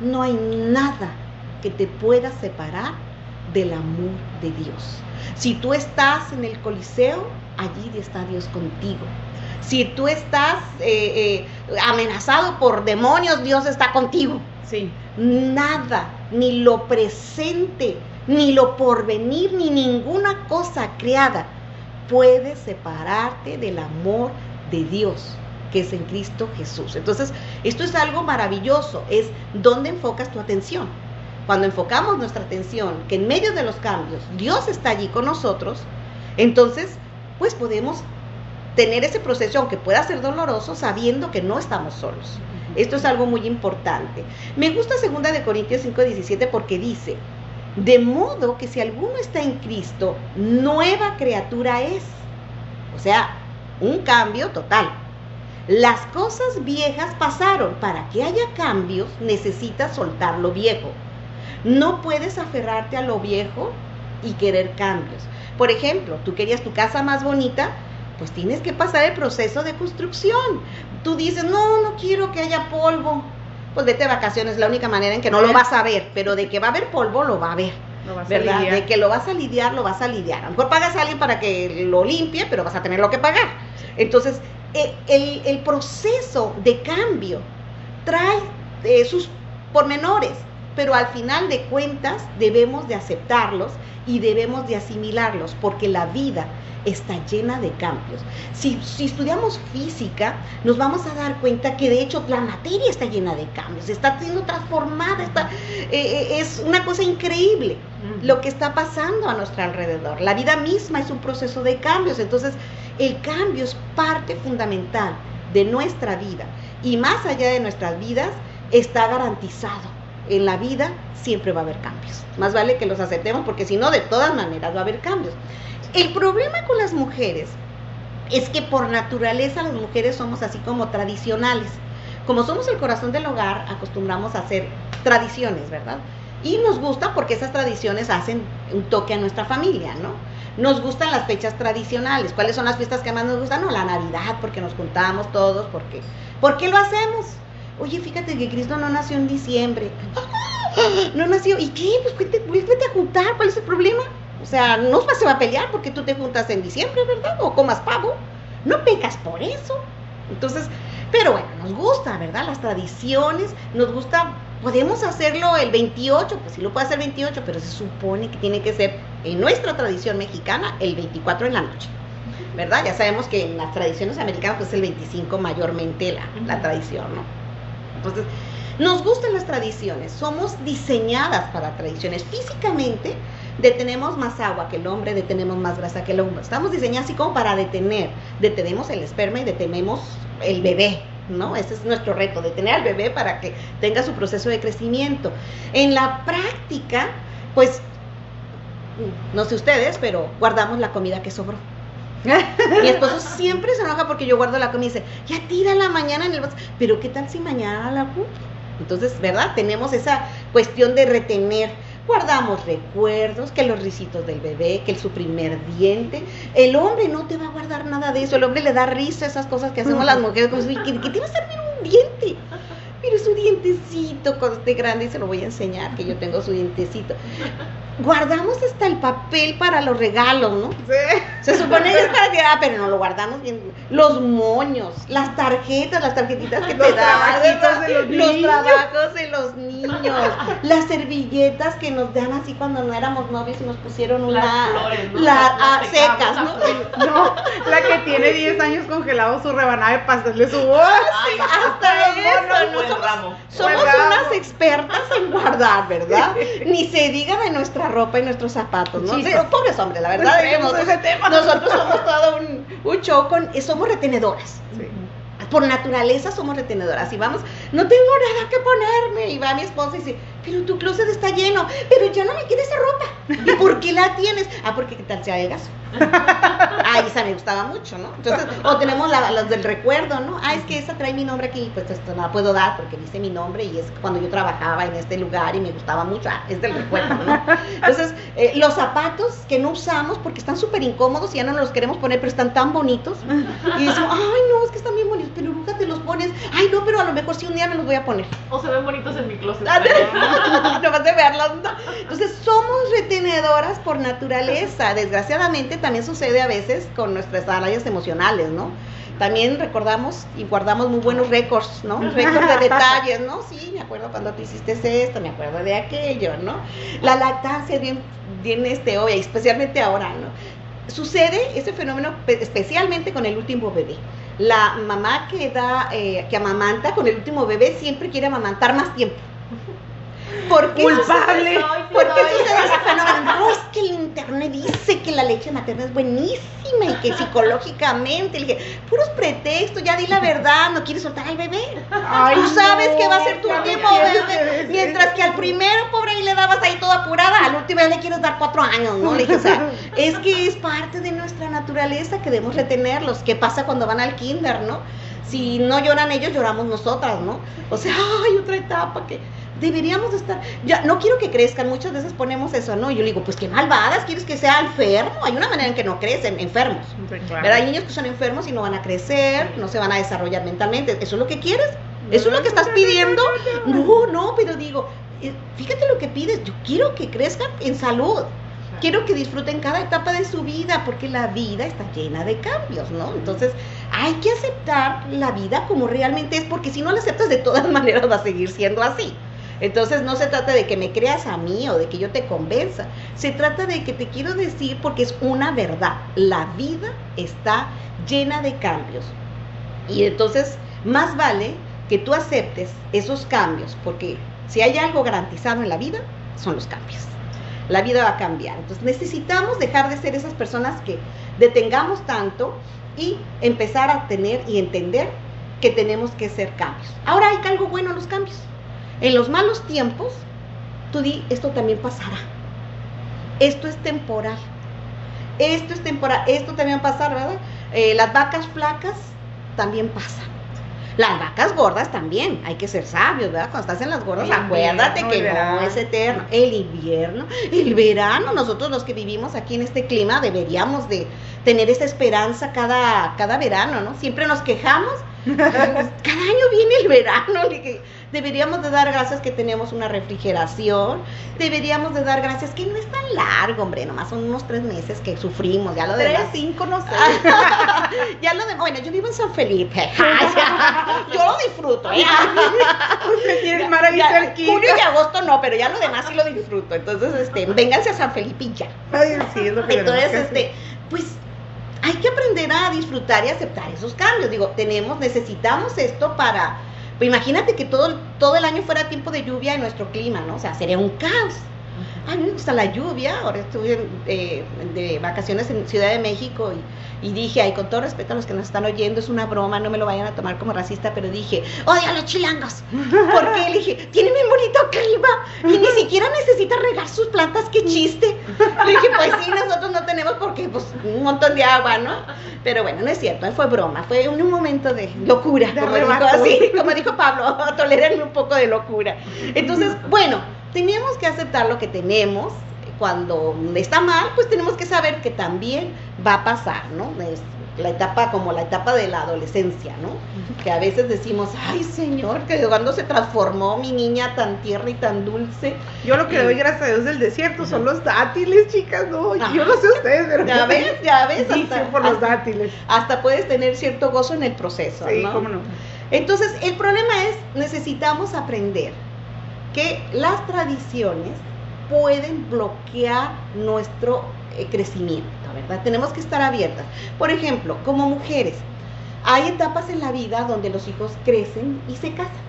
no hay nada que te pueda separar del amor de Dios. Si tú estás en el Coliseo, allí está Dios contigo. Si tú estás eh, eh, amenazado por demonios, Dios está contigo. Sí. Nada, ni lo presente, ni lo porvenir, ni ninguna cosa creada puede separarte del amor de Dios que es en Cristo Jesús. Entonces, esto es algo maravilloso, es dónde enfocas tu atención. Cuando enfocamos nuestra atención, que en medio de los cambios Dios está allí con nosotros, entonces pues podemos tener ese proceso, aunque pueda ser doloroso, sabiendo que no estamos solos. Esto es algo muy importante. Me gusta 2 de Corintios 5:17 porque dice, de modo que si alguno está en Cristo, nueva criatura es. O sea, un cambio total. Las cosas viejas pasaron. Para que haya cambios, necesitas soltar lo viejo. No puedes aferrarte a lo viejo y querer cambios. Por ejemplo, tú querías tu casa más bonita, pues tienes que pasar el proceso de construcción. Tú dices, no, no quiero que haya polvo. Pues vete de vacaciones, la única manera en que no lo vas a ver, pero de que va a haber polvo, lo va a ver. ¿Verdad? De que lo vas a lidiar, lo vas a lidiar. A lo mejor pagas a alguien para que lo limpie, pero vas a tener lo que pagar. Entonces, e, el, proceso de cambio trae eh, sus pormenores pero al final de cuentas debemos de aceptarlos y debemos de asimilarlos porque la vida está llena de cambios. Si, estudiamos física, nos vamos a dar cuenta que de hecho la materia está llena de cambios, está siendo transformada, está, eh, eh, es una cosa increíble lo que está pasando a nuestro alrededor. La vida misma es un proceso de cambios, entonces el cambio es parte fundamental de nuestra vida y más allá de nuestras vidas está garantizado en la vida siempre va a haber cambios. Más vale que los aceptemos porque si no, de todas maneras va a haber cambios. El problema con las mujeres es que por naturaleza las mujeres somos así como tradicionales. Como somos el corazón del hogar, acostumbramos a hacer tradiciones, ¿verdad? Y nos gusta porque esas tradiciones hacen un toque a nuestra familia, ¿no? Nos gustan las fechas tradicionales. ¿Cuáles son las fiestas que más nos gustan? No, la Navidad, porque nos juntamos todos, porque ¿por qué lo hacemos? Oye, fíjate que Cristo no nació en diciembre. <gasps> No nació. ¿Y qué? Pues vete, vete a juntar. ¿Cuál es el problema? O sea, no se va a pelear porque tú te juntas en diciembre, ¿verdad? O comas pavo. No pecas por eso. Entonces, pero bueno, nos gusta, ¿verdad? Las tradiciones, nos gusta, podemos hacerlo el 28, pues sí lo puede hacer 28, pero se supone que tiene que ser en nuestra tradición mexicana el 24 en la noche, ¿verdad? Ya sabemos que en las tradiciones americanas pues es el 25 mayormente la, la tradición, ¿no? Entonces, nos gustan las tradiciones, somos diseñadas para tradiciones. Físicamente, detenemos más agua que el hombre, detenemos más grasa que el hombre. Estamos diseñados así como para detener. Detenemos el esperma y detenemos el bebé, ¿no? Ese es nuestro reto, detener al bebé para que tenga su proceso de crecimiento. En la práctica, pues, no sé ustedes, pero guardamos la comida que sobró. <laughs> Mi esposo siempre se enoja porque yo guardo la comida y dice, ya tira la mañana en el vaso. Pero ¿qué tal si mañana la compro? Entonces, ¿verdad? Tenemos esa cuestión de retener. Guardamos recuerdos, que los risitos del bebé, que el, su primer diente. El hombre no te va a guardar nada de eso. El hombre le da risa a esas cosas que hacemos las mujeres. Como, ¿qué, ¿qué te va a servir un diente? Mire su dientecito cuando esté grande y se lo voy a enseñar, que yo tengo su dientecito. Guardamos hasta el papel para los regalos, ¿no? Sí. Se supone que es para que, ah, pero no lo guardamos bien. Los moños, las tarjetas, las tarjetitas que Los te de los niños. trabajos de los niños, las servilletas que nos dan así cuando no éramos novios y nos pusieron una, Las flores, ¿no? la- Las ah, secas, ¿no? flores. <laughs> No, la que tiene 10 años congelado su rebanada de pastel de su voz. Ay, hasta los eso, ¿no? Somos-. Somos unas expertas en guardar, ¿verdad? <laughs> Ni se diga de nuestra ropa y nuestros zapatos, ¿no? Chispas. Pero pobres hombres, la verdad. nosotros, ese tema. <laughs> nosotros somos todo un, un show con, somos retenedoras. Sí. Por naturaleza somos retenedoras y vamos, no tengo nada que ponerme. Y va mi esposa y dice, pero tu closet está lleno, pero ya no me queda esa ropa. ¿Y por qué la tienes? Ah, porque qué tal sea de gaso. <laughs> Ah, esa me gustaba mucho, ¿no? Entonces, o tenemos la- las del recuerdo, ¿no? Ah, es que esa trae mi nombre aquí, pues esto no la puedo dar porque dice mi nombre y es cuando yo trabajaba en este lugar y me gustaba mucho. Ah, es del recuerdo, ¿no? Entonces, eh, los zapatos que no usamos porque están súper incómodos y ya no nos los queremos poner, pero están tan bonitos. Y decimos, ay, no, es que están bien bonitos, pero nunca te los pones. Ay, no, pero a lo mejor sí un día me los voy a poner. O se ven bonitos en mi closet. <laughs> Nomás de verlas, ¿no? Entonces, somos retenedoras por naturaleza. Desgraciadamente, también sucede a veces con nuestras áreas emocionales, ¿no? También recordamos y guardamos muy buenos récords, ¿no? Récords de detalles, ¿no? Sí, me acuerdo cuando tú hiciste esto, me acuerdo de aquello, ¿no? La lactancia bien, bien este, obvia, especialmente ahora, ¿no? Sucede ese fenómeno pe- especialmente con el último bebé. La mamá que da, eh, que amamanta con el último bebé siempre quiere amamantar más tiempo. ¿Por qué Culpable. ¿Por qué sucede ese fenómeno? No, es que el internet dice que la leche materna es buenísima y que psicológicamente, le dije, puros pretextos, ya di la verdad, no quieres soltar al bebé. Ay, Tú sabes no, que va a ser tu último bebé. Mientras que al primero, pobre, ahí le dabas ahí toda apurada, al último ya le quieres dar cuatro años, ¿no? Le dije, o sea, es que es parte de nuestra naturaleza que debemos retenerlos. ¿Qué pasa cuando van al kinder, no? Si no lloran ellos, lloramos nosotras, ¿no? O sea, <laughs> hay otra etapa que deberíamos de estar. Ya, no quiero que crezcan, muchas veces ponemos eso, ¿no? Yo le digo, pues qué malvadas, ¿quieres que sea enfermo? Hay una manera en que no crecen, enfermos. Sí, claro. ¿Verdad? Hay niños que son enfermos y no van a crecer, no se van a desarrollar mentalmente. ¿Eso es lo que quieres? ¿Eso es lo que estás pidiendo? No, no, pero digo, eh, fíjate lo que pides. Yo quiero que crezcan en salud. Quiero que disfruten cada etapa de su vida, porque la vida está llena de cambios, ¿no? Entonces, hay que aceptar la vida como realmente es, porque si no la aceptas de todas <laughs> maneras va a seguir siendo así. Entonces no se trata de que me creas a mí o de que yo te convenza. Se trata de que te quiero decir porque es una verdad. La vida está llena de cambios. Y entonces más vale que tú aceptes esos cambios, porque si hay algo garantizado en la vida, son los cambios. La vida va a cambiar. Entonces necesitamos dejar de ser esas personas que detengamos tanto y empezar a tener y entender que tenemos que hacer cambios. Ahora hay algo bueno en los cambios. En los malos tiempos, tú di, esto también pasará. Esto es temporal. Esto es temporal. Esto también va a pasar, ¿verdad? Eh, las vacas flacas también pasan. Las vacas gordas también, hay que ser sabios, ¿verdad? Cuando estás en las gordas, El acuérdate invierno, que no es eterno. El invierno, el verano, nosotros los que vivimos aquí en este clima deberíamos de tener esa esperanza cada, cada verano, ¿no? Siempre nos quejamos, cada año viene el verano, le dije, deberíamos de dar gracias que tenemos una refrigeración, deberíamos de dar gracias que no es tan largo, hombre, nomás son unos tres meses que sufrimos, ya lo Tres, demás. cinco, no sé. <laughs> ya lo demás, bueno, yo vivo en San Felipe, <laughs> yo lo disfruto. <laughs> Usted tiene el mar ahí Ya, cerquita. Julio y agosto no, pero ya lo demás sí lo disfruto. Entonces, este, vénganse a San Felipe y ya. Ay, sí, es lo que Entonces, este, pues hay que aprender a disfrutar y aceptar esos cambios. Digo, tenemos, necesitamos esto para, pues imagínate que todo, todo el año fuera tiempo de lluvia en nuestro clima, ¿no? O sea, sería un caos. A mí me gusta la lluvia, ahora estuve eh, de vacaciones en Ciudad de México y, y dije, ay, con todo respeto a los que nos están oyendo, es una broma, no me lo vayan a tomar como racista, pero dije, odio a los chilangos, porque le dije, tiene muy bonito clima y ni siquiera necesita regar sus plantas, qué chiste. Le dije, pues sí, nosotros no tenemos porque, pues, un montón de agua, ¿no? Pero bueno, no es cierto, fue broma, fue un, un momento de locura, De como dijo, así, como dijo Pablo, <laughs> tolérenme un poco de locura. Entonces, bueno, tenemos que aceptar lo que tenemos, cuando está mal, pues tenemos que saber que también va a pasar, ¿no? Es la etapa como la etapa de la adolescencia, ¿no? Que a veces decimos, ay Señor, que cuando se transformó mi niña tan tierna y tan dulce. Yo lo que doy gracias a Dios del desierto son los dátiles, chicas, no, yo no sé ustedes, pero <laughs> ya ves, ya ves, hasta, por los hasta- dátiles. hasta puedes tener cierto gozo en el proceso, Sí, ¿no? cómo no. Entonces, el problema es, necesitamos aprender que las tradiciones pueden bloquear nuestro eh, crecimiento, ¿verdad? Tenemos que estar abiertas. Por ejemplo, como mujeres, hay etapas en la vida donde los hijos crecen y se casan.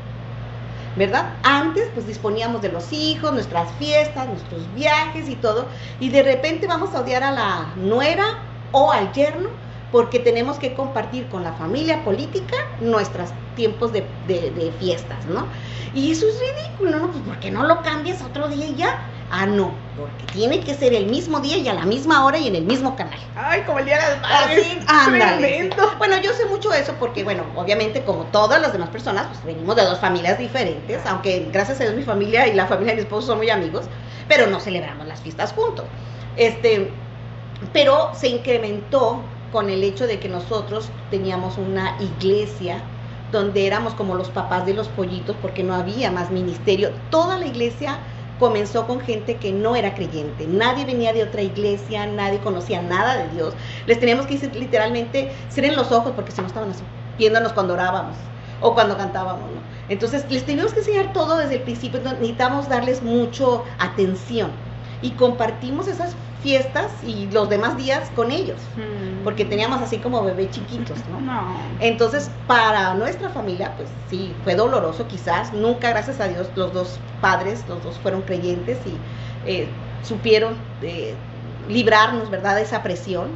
¿Verdad? Antes pues disponíamos de los hijos, nuestras fiestas, nuestros viajes y todo, y de repente vamos a odiar a la nuera o al yerno porque tenemos que compartir con la familia política nuestros tiempos de, de- de fiestas, ¿no? Y eso es ridículo, ¿no? Pues ¿por qué no lo cambias otro día y ya? Ah, no, porque tiene que ser el mismo día y a la misma hora y en el mismo canal. Ay, como el día de las madres. Así, <laughs> ándale. sí. Bueno, yo sé mucho eso porque, bueno, obviamente como todas las demás personas, pues venimos de dos familias diferentes, aunque gracias a Dios mi familia y la familia de mi esposo son muy amigos, pero no celebramos las fiestas juntos. Este, pero se incrementó con el hecho de que nosotros teníamos una iglesia donde éramos como los papás de los pollitos porque no había más ministerio. Toda la iglesia comenzó con gente que no era creyente. Nadie venía de otra iglesia, nadie conocía nada de Dios. Les teníamos que decir literalmente, en los ojos porque si no estaban así, viéndonos cuando orábamos o cuando cantábamos. Entonces les teníamos que enseñar todo desde el principio, necesitamos darles mucho atención y compartimos esas fiestas y los demás días con ellos, Mm. porque teníamos así como bebés chiquitos, ¿no? No. Entonces, para nuestra familia, pues sí, fue doloroso quizás. Nunca, gracias a Dios, los dos padres, los dos fueron creyentes y eh, supieron eh, librarnos, ¿verdad?, de esa presión.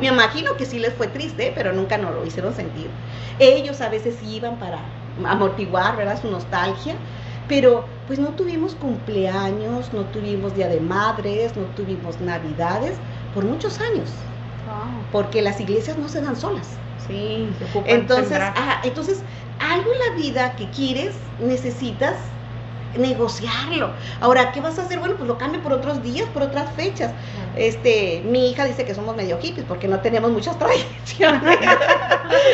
Me imagino que sí les fue triste, pero nunca nos lo hicieron sentir. Ellos a veces iban para amortiguar, ¿verdad?, su nostalgia, pero pues no tuvimos cumpleaños, no tuvimos Día de Madres, no tuvimos Navidades por muchos años, Wow. porque las iglesias no se dan solas. Sí, se ocupa Entonces, ah, entonces, algo en la vida que quieres, necesitas negociarlo. Ahora, ¿qué vas a hacer? Bueno, pues lo cambio por otros días, por otras fechas. Este, mi hija dice que somos medio hippies porque no tenemos muchas <laughs> tradiciones.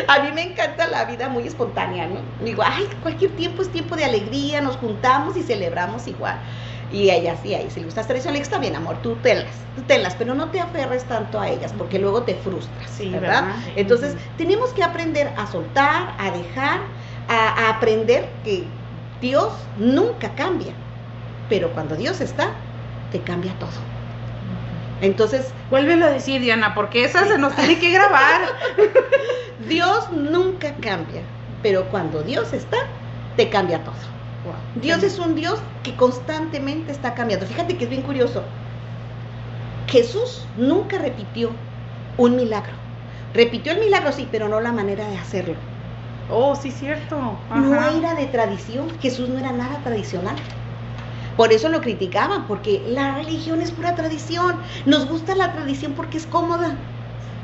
a mí me encanta la vida muy espontánea, ¿no? Digo, ay, cualquier tiempo es tiempo de alegría, nos juntamos y celebramos igual. Y a ella sí, a ella si le gusta tradiciones, está bien, amor, tú tenlas, tú tenlas, pero no te aferres tanto a ellas porque luego te frustras, Sí, ¿verdad? ¿verdad? Entonces, tenemos que aprender a soltar, a dejar, a, a aprender que Dios nunca cambia, pero cuando Dios está, te cambia todo. Entonces, Vuélvelo a decir, Diana, porque esa se nos tiene que grabar. <laughs> Dios nunca cambia, pero cuando Dios está, te cambia todo. Dios es un Dios que constantemente está cambiando. Fíjate que es bien curioso. Jesús nunca repitió un milagro. Repitió el milagro, sí, pero no la manera de hacerlo. Oh, sí, cierto. No era de tradición. Jesús no era nada tradicional. Por eso lo criticaban, porque la religión es pura tradición. Nos gusta la tradición porque es cómoda.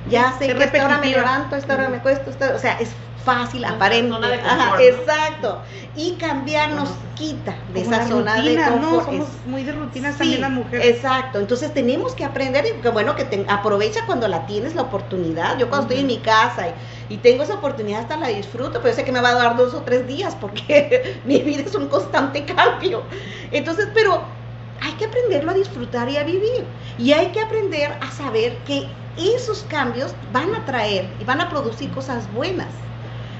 Ya sé que esta hora me levanto, esta hora me cuesto, esta- o sea, es fácil, aparente. zona de Ajá, confort, ¿no? exacto. Y cambiar nos quita de Como esa zona de ¿no? confort. Somos Es- muy de rutinas Sí, también las mujeres. Exacto, entonces tenemos que aprender y que bueno que te- aprovecha cuando la tienes la oportunidad. Yo cuando estoy en mi casa y, y tengo esa oportunidad hasta la disfruto, pero yo sé que me va a dar dos o tres días porque <laughs> mi vida es un constante cambio. Entonces, pero hay que aprenderlo a disfrutar y a vivir. Y hay que aprender a saber que esos cambios van a traer y van a producir cosas buenas.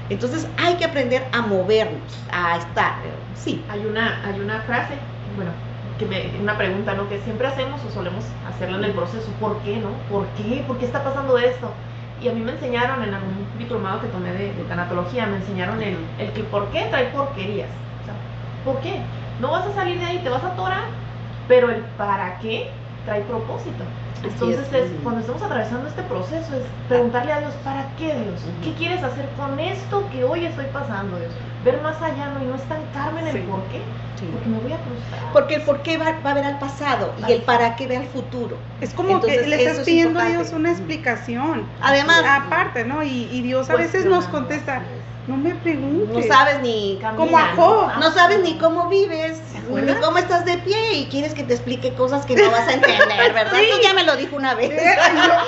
Entonces hay que aprender a movernos, a estar. Sí. Hay una, hay una frase, bueno, que me, una pregunta, ¿no? Que siempre hacemos o solemos hacerla en el proceso. ¿Por qué, no? ¿Por qué? ¿Por qué está pasando esto? Y a mí me enseñaron en algún diplomado que tomé de, de tanatología, me enseñaron el, el que por qué trae porquerías. ¿por qué? No vas a salir de ahí, te vas a atorar, pero el para qué trae propósito. Así Entonces, es. es, cuando estamos atravesando este proceso, es preguntarle a Dios, ¿para qué Dios? ¿Qué quieres hacer con esto que hoy estoy pasando, Dios? Ver más allá, ¿no? Y no estancarme en el Sí. por qué, porque me voy a frustrar. Porque el por qué va, va a ver al pasado y el para qué ve al futuro. Es como Entonces, que le estás es pidiendo a. Dios una explicación. Además, Aparte, ¿no? Y, y Dios a veces nos contesta, no me preguntes. no sabes ni Camina, Como a Job. no sabes ni cómo vives, ¿Cómo estás de pie y quieres que te explique cosas que no vas a entender, verdad? Sí. Tú ya me lo dijo una vez. Eh,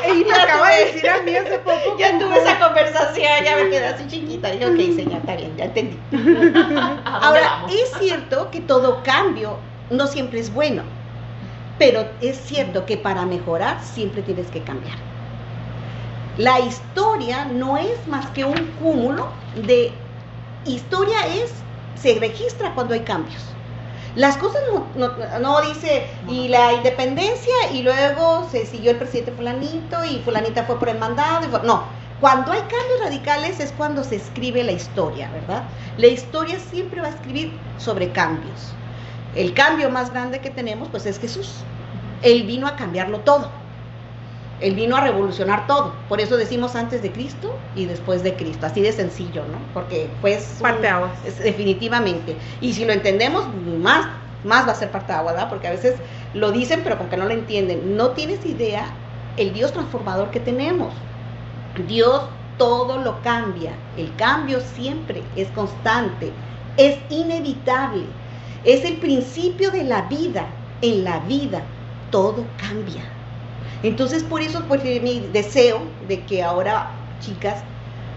yo- y me <laughs> acaba de decir a mí hace poco. <laughs> Ya tuve esa conversación, ya me quedé así chiquita. Dije, ok, señor, está bien, ya entendí. <laughs> ¿A dónde Ahora, es cierto que todo cambio no siempre es bueno, pero es cierto que para mejorar siempre tienes que cambiar. La historia no es más que un cúmulo de historia es se registra cuando hay cambios. Las cosas no, no- no dice y la independencia y luego se siguió el presidente fulanito y fulanita fue por el mandado. y fue- no, cuando hay cambios radicales es cuando se escribe la historia, ¿verdad? La historia siempre va a escribir sobre cambios. El cambio más grande que tenemos pues es Jesús. Él vino a cambiarlo todo. Él vino a revolucionar todo. Por eso decimos antes de Cristo y después de Cristo. Así de sencillo, ¿no? Porque pues... es- definitivamente. Y si lo entendemos, más, más va a ser parte agua, ¿verdad? Porque a veces lo dicen, pero como que no lo entienden. No tienes idea el Dios transformador que tenemos. Dios todo lo cambia. El cambio siempre es constante, es inevitable. Es el principio de la vida. En la vida todo cambia. Entonces, por eso, pues, mi deseo de que ahora, chicas,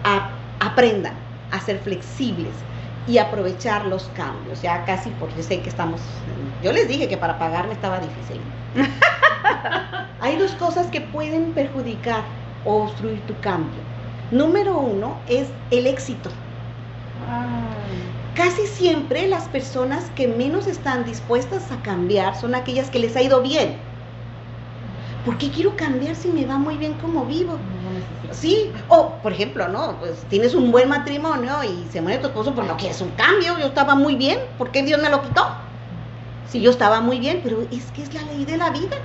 a- aprendan a ser flexibles y aprovechar los cambios. Ya casi, porque sé que estamos. Yo les dije que para pagarme estaba difícil. <laughs> Hay dos cosas que pueden perjudicar o obstruir tu cambio. Número uno es el éxito. Casi siempre las personas que menos están dispuestas a cambiar son aquellas que les ha ido bien. ¿Por qué quiero cambiar si me va muy bien como vivo? No. Sí, o por ejemplo, ¿no? Pues tienes un buen matrimonio y se muere tu esposo, pero no quieres un cambio, yo estaba muy bien, ¿por qué Dios me lo quitó? Si yo estaba muy bien, pero es que es la ley de la vida.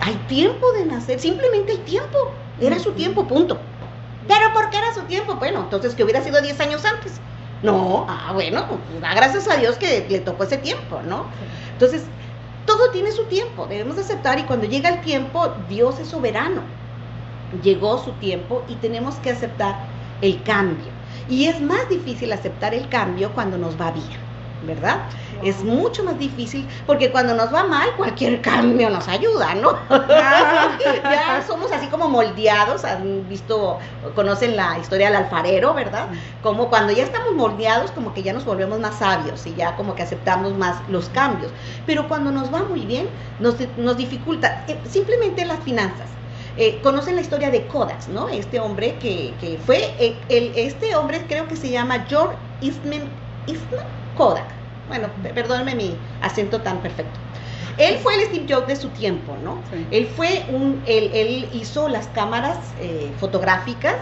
Hay tiempo de nacer, simplemente hay tiempo, era su tiempo, punto. Pero ¿por qué era su tiempo? Bueno, entonces que hubiera sido 10 años antes. No, ah, bueno, pues, da gracias a Dios que le tocó ese tiempo, ¿no? Entonces, todo tiene su tiempo, debemos de aceptar y cuando llega el tiempo, Dios es soberano. Llegó su tiempo y tenemos que aceptar el cambio. Y es más difícil aceptar el cambio cuando nos va bien, ¿verdad? Es mucho más difícil porque cuando nos va mal, cualquier cambio nos ayuda, ¿no? <laughs> ya somos así como moldeados, han visto, conocen la historia del alfarero, ¿verdad? Como cuando ya estamos moldeados, como que ya nos volvemos más sabios y ya como que aceptamos más los cambios. Pero cuando nos va muy bien, nos, nos dificulta. Eh, Simplemente las finanzas. Eh, conocen la historia de Kodak, ¿no? Este hombre que, que fue, eh, el, este hombre creo que se llama George Eastman, Eastman Kodak. Bueno, pe- perdónenme mi acento tan perfecto. Él fue el Steve Jobs de su tiempo, ¿no? Sí. Él fue un, él, él hizo las cámaras eh, fotográficas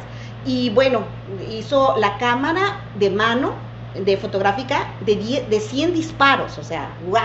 y bueno, hizo la cámara de mano de fotográfica de, 10 de 100 disparos, o sea, wow.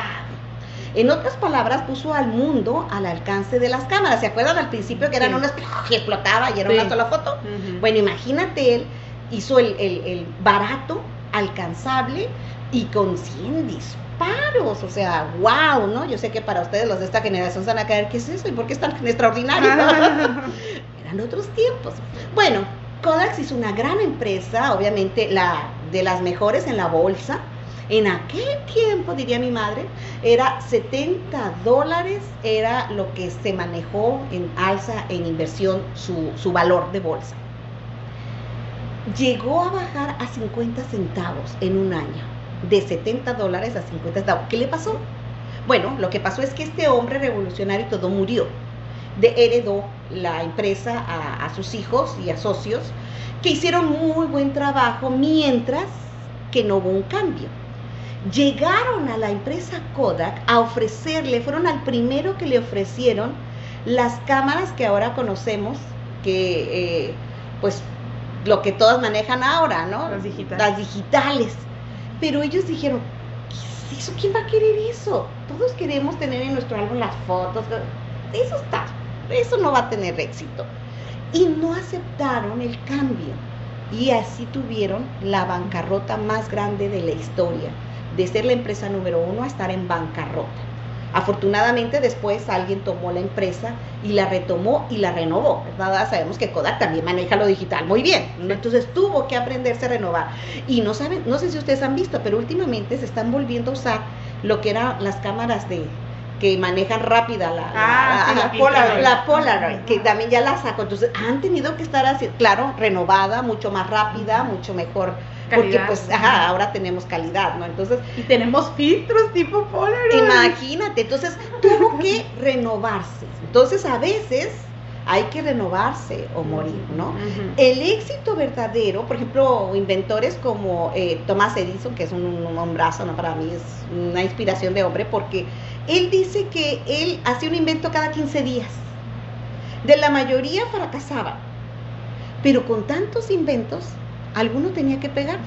En otras palabras, puso al mundo al alcance de las cámaras. ¿Se acuerdan al principio que eran Sí. unas que <laughs> explotaba y era Sí. una sola foto? Bueno, imagínate él hizo el, el- el barato, alcanzable y con 100 disparos. O sea, wow, ¿no? Yo sé que para ustedes los de esta generación se van a caer, ¿qué es eso? ¿Y por qué es tan <laughs> extraordinario? <laughs> Eran otros tiempos. Bueno, Kodak hizo una gran empresa, obviamente la de las mejores en la bolsa. En aquel tiempo, diría mi madre, era 70 dólares, era lo que se manejó en alza, en inversión, su, su valor de bolsa. Llegó a bajar a 50 centavos en un año, de 70 dólares a 50 centavos. ¿Qué le pasó? Bueno, lo que pasó es que este hombre revolucionario y todo murió. De, heredó la empresa a, a sus hijos y a socios que hicieron muy buen trabajo mientras que no hubo un cambio. Llegaron a la empresa Kodak a ofrecerle, fueron al primero que le ofrecieron las cámaras que ahora conocemos, que eh, pues lo que todas manejan ahora, ¿no? Las digitales. Las digitales. Pero ellos dijeron, ¿qué es eso? ¿Quién va a querer eso? Todos queremos tener en nuestro álbum las fotos. Eso está, eso no va a tener éxito. Y no aceptaron el cambio. Y así tuvieron la bancarrota más grande de la historia, de ser la empresa número uno a estar en bancarrota. Afortunadamente después alguien tomó la empresa y la retomó y la renovó, ¿verdad? Sabemos que Kodak también maneja lo digital muy bien, ¿no? entonces tuvo que aprenderse a renovar. Y no saben, no sé si ustedes han visto, pero últimamente se están volviendo a usar lo que eran las cámaras de que manejan rápida la, Ah, sí, la la Polaroid. la Polaroid, que también ya la sacó. Entonces han tenido que estar así, claro, renovada, mucho más rápida, mucho mejor. Porque pues, ajá, ahora tenemos calidad, ¿no? Entonces, Y tenemos filtros tipo Polaroid. Imagínate, entonces tuvo que <laughs> renovarse. Entonces a veces hay que renovarse o morir, ¿no? El éxito verdadero, por ejemplo, inventores como eh, Thomas Edison, que es un, un hombrazo, ¿no? para mí es una inspiración de hombre, porque él dice que él hacía un invento cada 15 días. De la mayoría fracasaban, pero con tantos inventos, alguno tenía que pegar.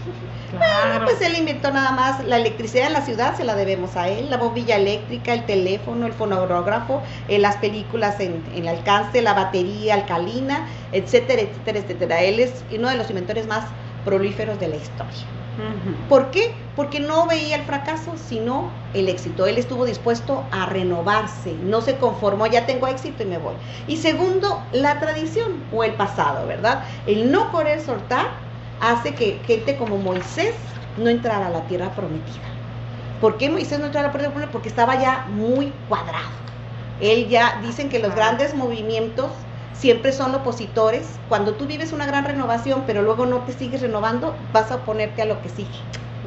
Claro. Pues él inventó nada más la electricidad en la ciudad, se la debemos a él, la bombilla eléctrica, el teléfono, el fonográfico, eh, las películas en, en alcance, la batería alcalina, etcétera, etcétera, etcétera. Él es uno de los inventores más prolíferos de la historia. ¿Por qué? Porque no veía el fracaso, sino el éxito. Él estuvo dispuesto a renovarse, no se conformó, ya tengo éxito y me voy. Y segundo, la tradición o el pasado, ¿verdad? El no querer soltar hace que gente como Moisés no entrara a la tierra prometida. ¿Por qué Moisés no entró a la tierra prometida? Porque estaba ya muy cuadrado. Él ya, dicen que los grandes movimientos siempre son opositores. Cuando tú vives una gran renovación, pero luego no te sigues renovando, vas a oponerte a lo que sigue.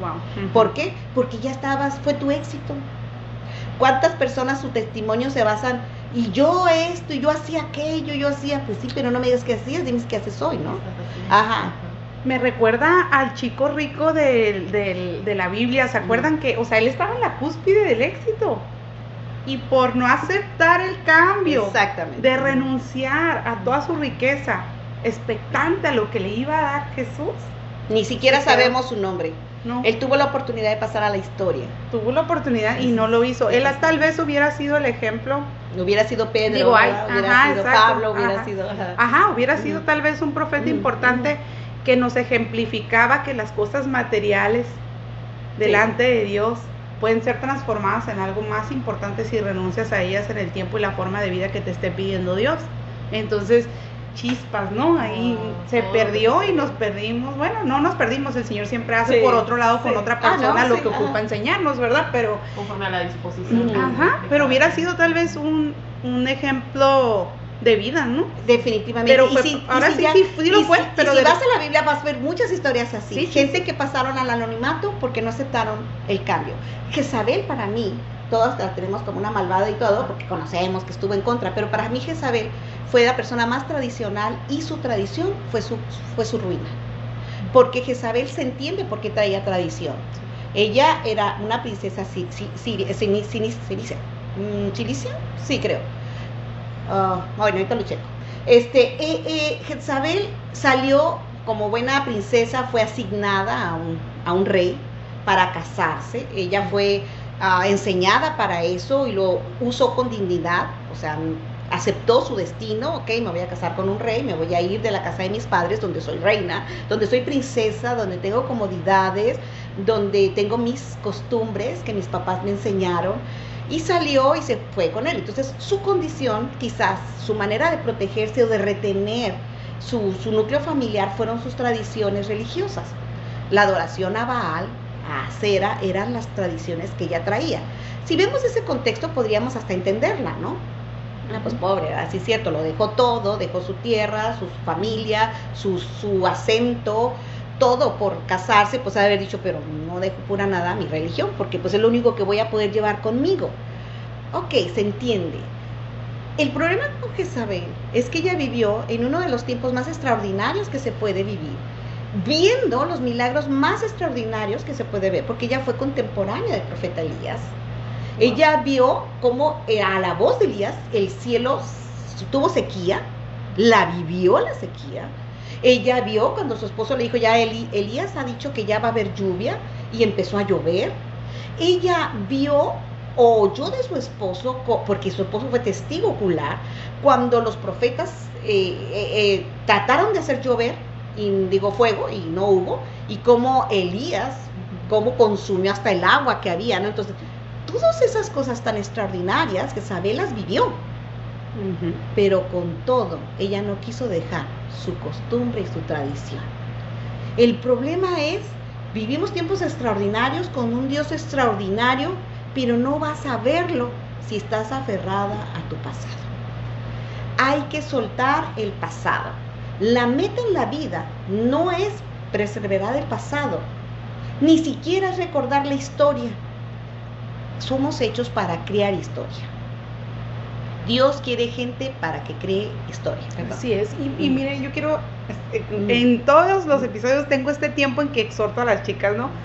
Wow. ¿Por qué? Porque ya estabas, fue tu éxito. ¿Cuántas personas su testimonio se basan? Y yo esto, y yo hacía aquello, yo hacía, pues sí, pero no me digas qué hacías, dime qué haces hoy, ¿no? Ajá. Me recuerda al chico rico del- de la Biblia. ¿Se acuerdan que, o sea, él estaba en la cúspide del éxito? Y por no aceptar el cambio, Exactamente. de renunciar a toda su riqueza, expectante a lo que le iba a dar Jesús, Ni siquiera sabemos su nombre. no, Él tuvo la oportunidad de pasar a la historia. tuvo la oportunidad y no lo hizo. Él tal vez hubiera sido el ejemplo, Hubiera sido Pedro, Digo, hubiera ajá, sido exacto, Pablo, hubiera ajá. sido... ajá. ajá, hubiera sido tal vez un profeta importante que nos ejemplificaba que las cosas materiales delante de Dios pueden ser transformadas en algo más importante si renuncias a ellas en el tiempo y la forma de vida que te esté pidiendo Dios. Entonces, chispas, ¿no? Ahí Oh, se perdió y nos perdimos. Bueno, no nos perdimos, el Señor siempre hace Sí, por otro lado con otra Ah, no, persona lo sí, que ocupa ajá. enseñarnos, ¿verdad? Pero, Conforme a la disposición. Ajá, pero hubiera sido tal vez un, un ejemplo de vida, ¿no? Definitivamente. Pero Y si- y ahora si sí, ya- sí, sí lo y fue, si- pero y si de- vas a la Biblia vas a ver muchas historias así. Sí, sí, Gente que pasaron al anonimato porque no aceptaron el cambio. Jezabel para mí, todas la tenemos como una malvada y todo, porque conocemos que estuvo en contra, pero para mí Jezabel fue la persona más tradicional y su tradición fue su, fue su ruina. Porque Jezabel se entiende por qué traía tradición. Ella era una princesa si- si- siri- sini- sini- silicia. Mm. Sí, creo. Ah, bueno, ahorita lo checo. Este, eh, eh, salió como buena princesa, fue asignada a un, a un rey para casarse. Ella fue ah, enseñada para eso y lo usó con dignidad, o sea, aceptó su destino, ok, me voy a casar con un rey, me voy a ir de la casa de mis padres, donde soy reina, donde soy princesa, donde tengo comodidades, donde tengo mis costumbres que mis papás me enseñaron. Y salió y se fue con él. Entonces, su condición, quizás su manera de protegerse o de retener su, su núcleo familiar fueron sus tradiciones religiosas. La adoración a Baal, a Acera, eran las tradiciones que ella traía. Si vemos ese contexto, podríamos hasta entenderla, ¿no? Ah, pues pobre, así es cierto, lo dejó todo, dejó su tierra, su familia, su, su acento, todo por casarse, pues haber dicho, pero no dejo pura nada mi religión, porque pues es lo único que voy a poder llevar conmigo. Ok, se entiende. El problema con Jezabel es que ella vivió en uno de los tiempos más extraordinarios que se puede vivir, viendo los milagros más extraordinarios que se puede ver, porque ella fue contemporánea del profeta Elías. Ella vio cómo eh, a la voz de Elías el cielo tuvo sequía, la vivió la sequía. Ella vio cuando su esposo le dijo, ya Elías ha dicho que ya va a haber lluvia y empezó a llover. Ella vio o oyó de su esposo, porque su esposo fue testigo ocular, cuando los profetas eh, eh, eh, trataron de hacer llover, y digo fuego, y no hubo, y cómo Elías, cómo consumió hasta el agua que había. Entonces, todas esas cosas tan extraordinarias que Isabel las vivió. Pero con todo, ella no quiso dejar su costumbre y su tradición. El problema es, vivimos tiempos extraordinarios con un Dios extraordinario, pero no vas a verlo si estás aferrada a tu pasado. Hay que soltar el pasado. La meta en la vida no es preservar el pasado, ni siquiera es recordar la historia. Somos hechos para crear historia. Dios quiere gente para que cree historia. ¿verdad? Así es. Y, y Mm. miren, yo quiero, este, Mm. en todos los episodios tengo este tiempo en que exhorto a las chicas, ¿no?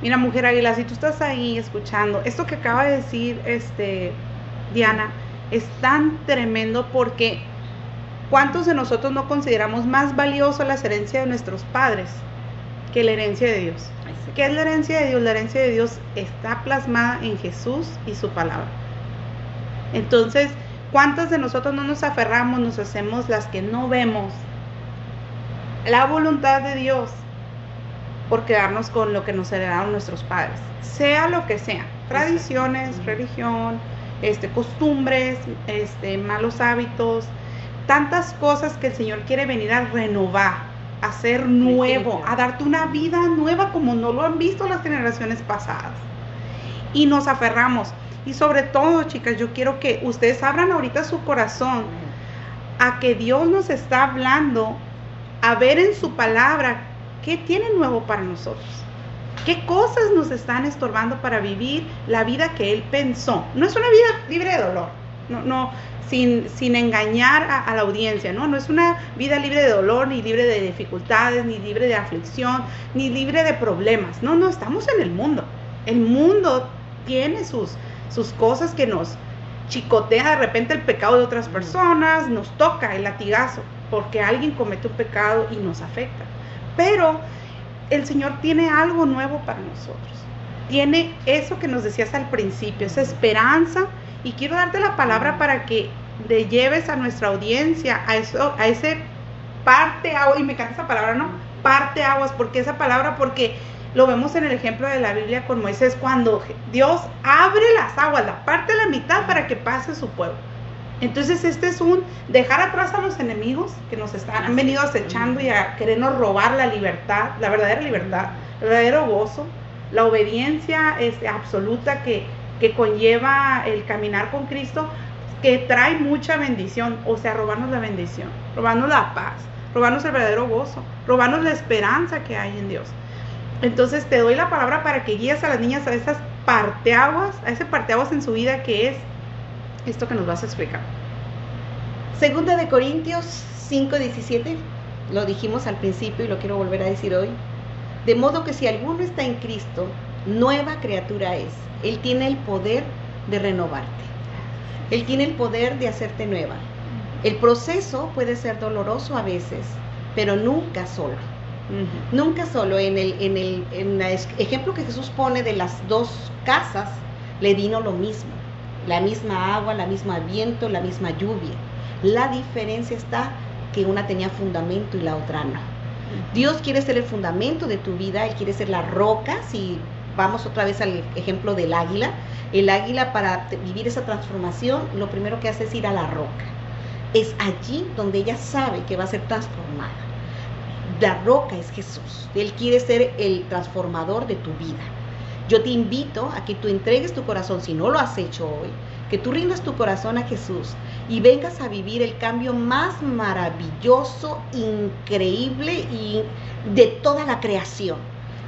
Mira, mujer águila, si tú estás ahí escuchando, esto que acaba de decir este, Diana es tan tremendo porque ¿cuántos de nosotros no consideramos más valioso las herencias de nuestros padres que la herencia de Dios? ¿Qué es la herencia de Dios? La herencia de Dios está plasmada en Jesús y su palabra. Entonces, ¿cuántas de nosotros no nos aferramos, nos hacemos las que no vemos la voluntad de Dios por quedarnos con lo que nos heredaron nuestros padres? Sea lo que sea, tradiciones, religión, este, costumbres, este, malos hábitos, tantas cosas que el Señor quiere venir a renovar, a hacer nuevo, a darte una vida nueva como no lo han visto las generaciones pasadas. Y nos aferramos. Y sobre todo, chicas, yo quiero que ustedes abran ahorita su corazón a que Dios nos está hablando, a ver en su palabra qué tiene nuevo para nosotros. ¿Qué cosas nos están estorbando para vivir la vida que Él pensó? No es una vida libre de dolor, no, no sin, sin engañar a, a la audiencia, ¿no? No es una vida libre de dolor, ni libre de dificultades, ni libre de aflicción, ni libre de problemas. No, no, estamos en el mundo. El mundo tiene sus, sus cosas que nos chicotea de repente el pecado de otras personas, nos toca el latigazo, porque alguien comete un pecado y nos afecta. Pero el Señor tiene algo nuevo para nosotros. Tiene eso que nos decías al principio, esa esperanza. Y quiero darte la palabra para que le lleves a nuestra audiencia a eso, a ese parte agua, y me encanta esa palabra, ¿no? Parte aguas, porque esa palabra, porque lo vemos en el ejemplo de la Biblia con Moisés, cuando Dios abre las aguas, la parte de la mitad para que pase su pueblo. Entonces este es un dejar atrás a los enemigos que nos están, han venido acechando y a querernos robar la libertad, la verdadera libertad, el verdadero gozo, la obediencia este, absoluta que, que conlleva el caminar con Cristo, que trae mucha bendición, o sea, robarnos la bendición, robarnos la paz, robarnos el verdadero gozo, robarnos la esperanza que hay en Dios. Entonces te doy la palabra para que guíes a las niñas a esas parteaguas, a ese parteaguas en su vida que es esto que nos vas a explicar. Segunda de Corintios 5:17, lo dijimos al principio y lo quiero volver a decir hoy. De modo que si alguno está en Cristo, nueva criatura es. Él tiene el poder de renovarte. Él tiene el poder de hacerte nueva. El proceso puede ser doloroso a veces, pero nunca solo. Nunca solo. En el, en el en el ejemplo que Jesús pone de las dos casas, le vino lo mismo. La misma agua, la misma viento, la misma lluvia. La diferencia está que una tenía fundamento y la otra no. Dios quiere ser el fundamento de tu vida, Él quiere ser la roca. Si vamos otra vez al ejemplo del águila, el águila para vivir esa transformación, lo primero que hace es ir a la roca. Es allí donde ella sabe que va a ser transformada. La roca es Jesús. Él quiere ser el transformador de tu vida. Yo te invito a que tú entregues tu corazón, si no lo has hecho hoy, que tú rindas tu corazón a Jesús y vengas a vivir el cambio más maravilloso, increíble y de toda la creación.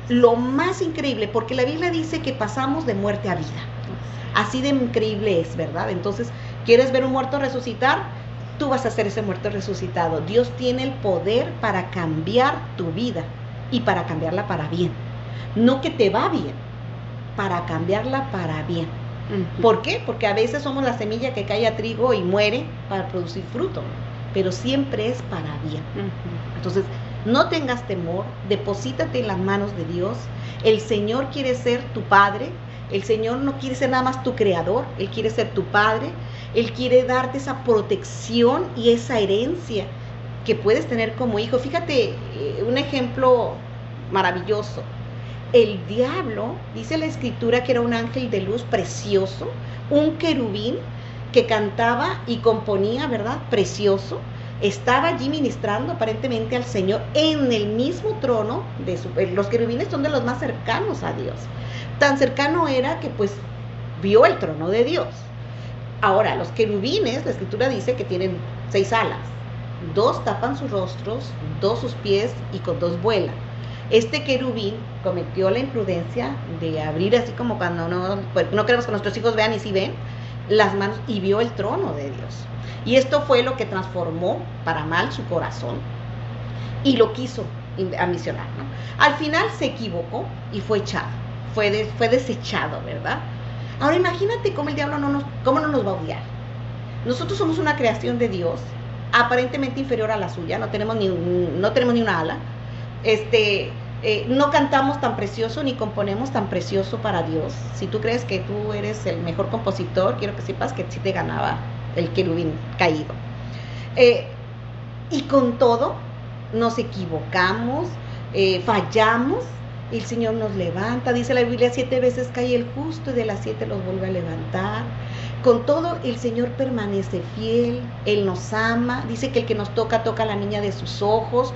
Lo más increíble, porque la Biblia dice que pasamos de muerte a vida. Así de increíble es, ¿verdad? Entonces, ¿quieres ver un muerto resucitar? Tú vas a ser ese muerto resucitado. Dios tiene el poder para cambiar tu vida y para cambiarla para bien. No que te va bien, para cambiarla para bien. ¿Por qué? Porque a veces somos la semilla que cae a trigo y muere para producir fruto, pero siempre es para bien. Entonces, no tengas temor, deposítate en las manos de Dios. El Señor quiere ser tu Padre, el Señor no quiere ser nada más tu creador, Él quiere ser tu Padre, Él quiere darte esa protección y esa herencia que puedes tener como hijo. Fíjate, eh, un ejemplo maravilloso. el diablo, dice la escritura que era un ángel de luz precioso, un querubín que cantaba y componía, ¿verdad? Precioso. Estaba allí ministrando aparentemente al Señor en el mismo trono de su... eh, Los querubines son de los más cercanos a Dios. Tan cercano era que pues vio el trono de Dios. Ahora, los querubines, la escritura dice que tienen seis alas. Dos tapan sus rostros, dos sus pies y con dos vuelan. Este querubín cometió la imprudencia de abrir así como cuando no, pues, no queremos que nuestros hijos vean y sí ven las manos y vio el trono de Dios. Y esto fue lo que transformó para mal su corazón y lo quiso ambicionar. ¿no? Al final se equivocó y fue echado, fue desechado, ¿verdad? Ahora imagínate cómo el diablo no nos, cómo no nos va a odiar. Nosotros somos una creación de Dios, aparentemente inferior a la suya, no tenemos ni, no tenemos ni una ala. Este, eh, no cantamos tan precioso ni componemos tan precioso para Dios. Si tú crees que tú eres el mejor compositor, quiero que sepas que sí te ganaba el querubín caído. Eh, y con todo, nos equivocamos, eh, fallamos, y el Señor nos levanta. Dice la Biblia, siete veces cae el justo y de las siete los vuelve a levantar. Con todo, el Señor permanece fiel, Él nos ama. Dice que el que nos toca, toca a la niña de sus ojos.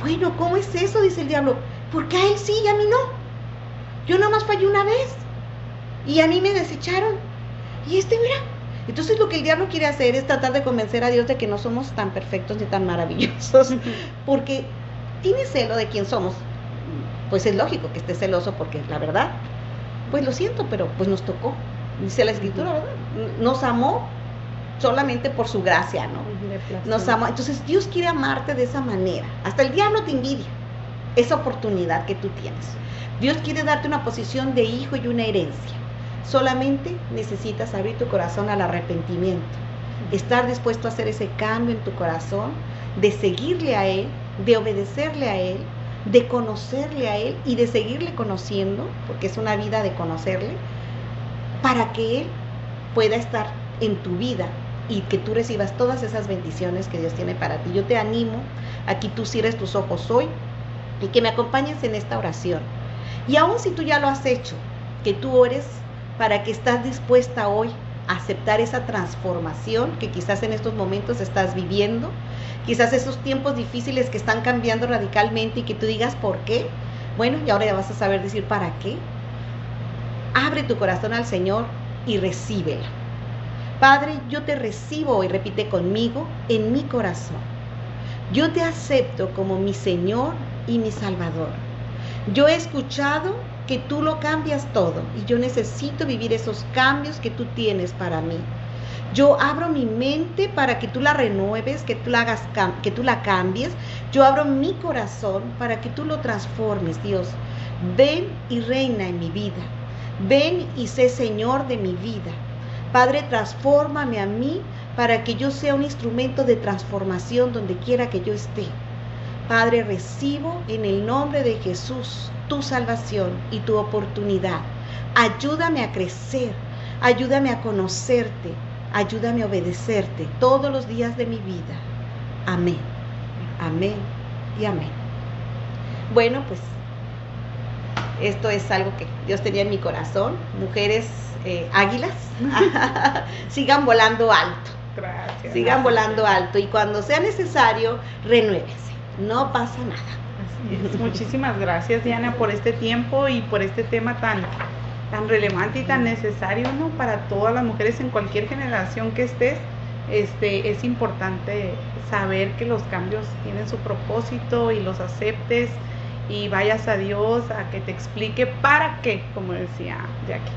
Bueno, ¿cómo es eso? Dice el diablo. Porque a Él sí y a mí no. Yo nomás fallé una vez. Y a mí me desecharon. Y este, mira. Entonces lo que el diablo quiere hacer es tratar de convencer a Dios de que no somos tan perfectos ni tan maravillosos. Porque tiene celo de quién somos. Pues es lógico que esté celoso porque la verdad, pues lo siento, pero pues nos tocó. Dice la escritura, ¿verdad? Nos amó solamente por su gracia, ¿no? Nos ama. Entonces Dios quiere amarte de esa manera. Hasta el diablo te envidia esa oportunidad que tú tienes. Dios quiere darte una posición de hijo y una herencia. Solamente necesitas abrir tu corazón al arrepentimiento. Estar dispuesto a hacer ese cambio en tu corazón, de seguirle a Él, de obedecerle a Él, de conocerle a Él y de seguirle conociendo, porque es una vida de conocerle, para que Él pueda estar en tu vida y que tú recibas todas esas bendiciones que Dios tiene para ti. Yo te animo a que tú cierres tus ojos hoy y que me acompañes en esta oración. Y aun si tú ya lo has hecho, que tú ores para que estás dispuesta hoy a aceptar esa transformación que quizás en estos momentos estás viviendo, quizás esos tiempos difíciles que están cambiando radicalmente y que tú digas por qué. Bueno, y ahora ya vas a saber decir para qué. Abre tu corazón al Señor y recíbela. Padre, yo te recibo hoy, repite conmigo, en mi corazón. Yo te acepto como mi Señor y mi Salvador. Yo he escuchado que tú lo cambias todo y yo necesito vivir esos cambios que tú tienes para mí. Yo abro mi mente para que tú la renueves, que tú la hagas, que tú la cambies. Yo abro mi corazón para que tú lo transformes, Dios. Ven y reina en mi vida. Ven y sé Señor de mi vida. Padre, transfórmame a mí para que yo sea un instrumento de transformación donde quiera que yo esté. Padre, recibo en el nombre de Jesús tu salvación y tu oportunidad. Ayúdame a crecer, ayúdame a conocerte, ayúdame a obedecerte todos los días de mi vida. Amén, amén y amén. Bueno, pues esto es algo que Dios tenía en mi corazón. Mujeres eh, águilas, <laughs> <laughs> sigan volando alto, Gracias. sigan volando alto y cuando sea necesario, renuévense. No pasa nada. Así es. Muchísimas gracias, Diana, por este tiempo y por este tema tan, tan relevante y tan necesario, ¿no? Para todas las mujeres en cualquier generación que estés. Este, es importante saber que los cambios tienen su propósito y los aceptes y vayas a Dios a que te explique para qué, como decía Jackie.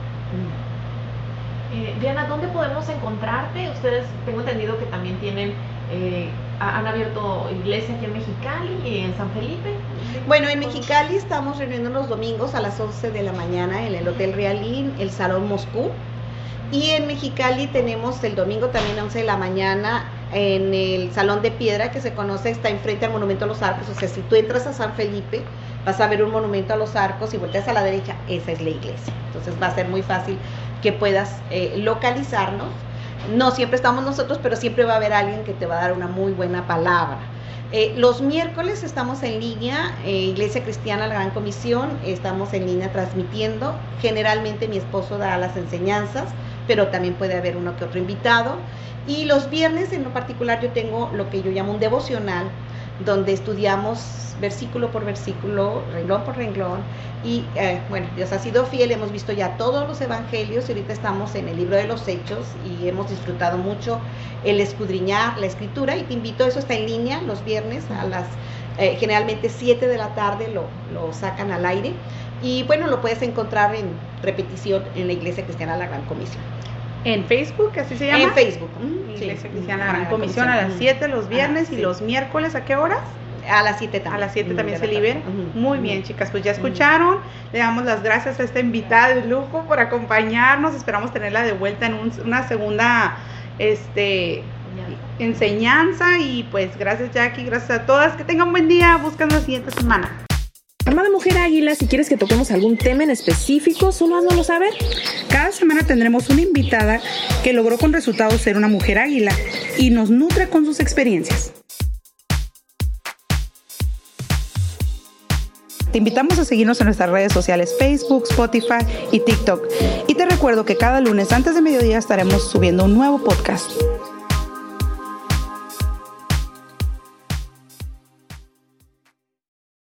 Eh, Diana, ¿dónde podemos encontrarte? Ustedes, tengo entendido que también tienen, eh, han abierto iglesia aquí en Mexicali y en San Felipe. Bueno, en Mexicali estamos reuniendo los domingos a las 11 de la mañana en el Hotel Realín, el Salón Moscú. Y en Mexicali tenemos el domingo también a 11 de la mañana en el Salón de Piedra que se conoce, está enfrente al Monumento a los Arcos. O sea, si tú entras a San Felipe, vas a ver un monumento a los arcos y volteas a la derecha, esa es la iglesia. Entonces va a ser muy fácil que puedas eh, localizarnos. No siempre estamos nosotros, pero siempre va a haber alguien que te va a dar una muy buena palabra. Eh, los miércoles estamos en línea, eh, Iglesia Cristiana La Gran Comisión, estamos en línea transmitiendo. Generalmente mi esposo da las enseñanzas, pero también puede haber uno que otro invitado. Y los viernes en lo particular yo tengo lo que yo llamo un devocional, donde estudiamos versículo por versículo, renglón por renglón. Y eh, bueno, Dios ha sido fiel, hemos visto ya todos los evangelios y ahorita estamos en el libro de los hechos y hemos disfrutado mucho el escudriñar la escritura y te invito, eso está en línea los viernes a las eh, generalmente 7 de la tarde lo, lo sacan al aire y bueno, lo puedes encontrar en repetición en la Iglesia Cristiana La Gran Comisión. En Facebook, así se llama. En Facebook. Iglesia Cristiana La Gran Comisión a las 7 los viernes y los miércoles, ¿a qué horas? A las 7 también. A las 7 también se libera. Muy bien, chicas, pues ya escucharon. Le damos las gracias a esta invitada de lujo por acompañarnos. Esperamos tenerla de vuelta en una segunda este enseñanza y pues gracias Jackie, gracias a todas. Que tengan un buen día. Buscan la siguiente semana. Armada Mujer Águila, si quieres que toquemos algún tema en específico, solo háznoslo saber. Cada semana tendremos una invitada que logró con resultados ser una mujer águila y nos nutre con sus experiencias. Te invitamos a seguirnos en nuestras redes sociales Facebook, Spotify y TikTok. Y te recuerdo que cada lunes antes de mediodía estaremos subiendo un nuevo podcast.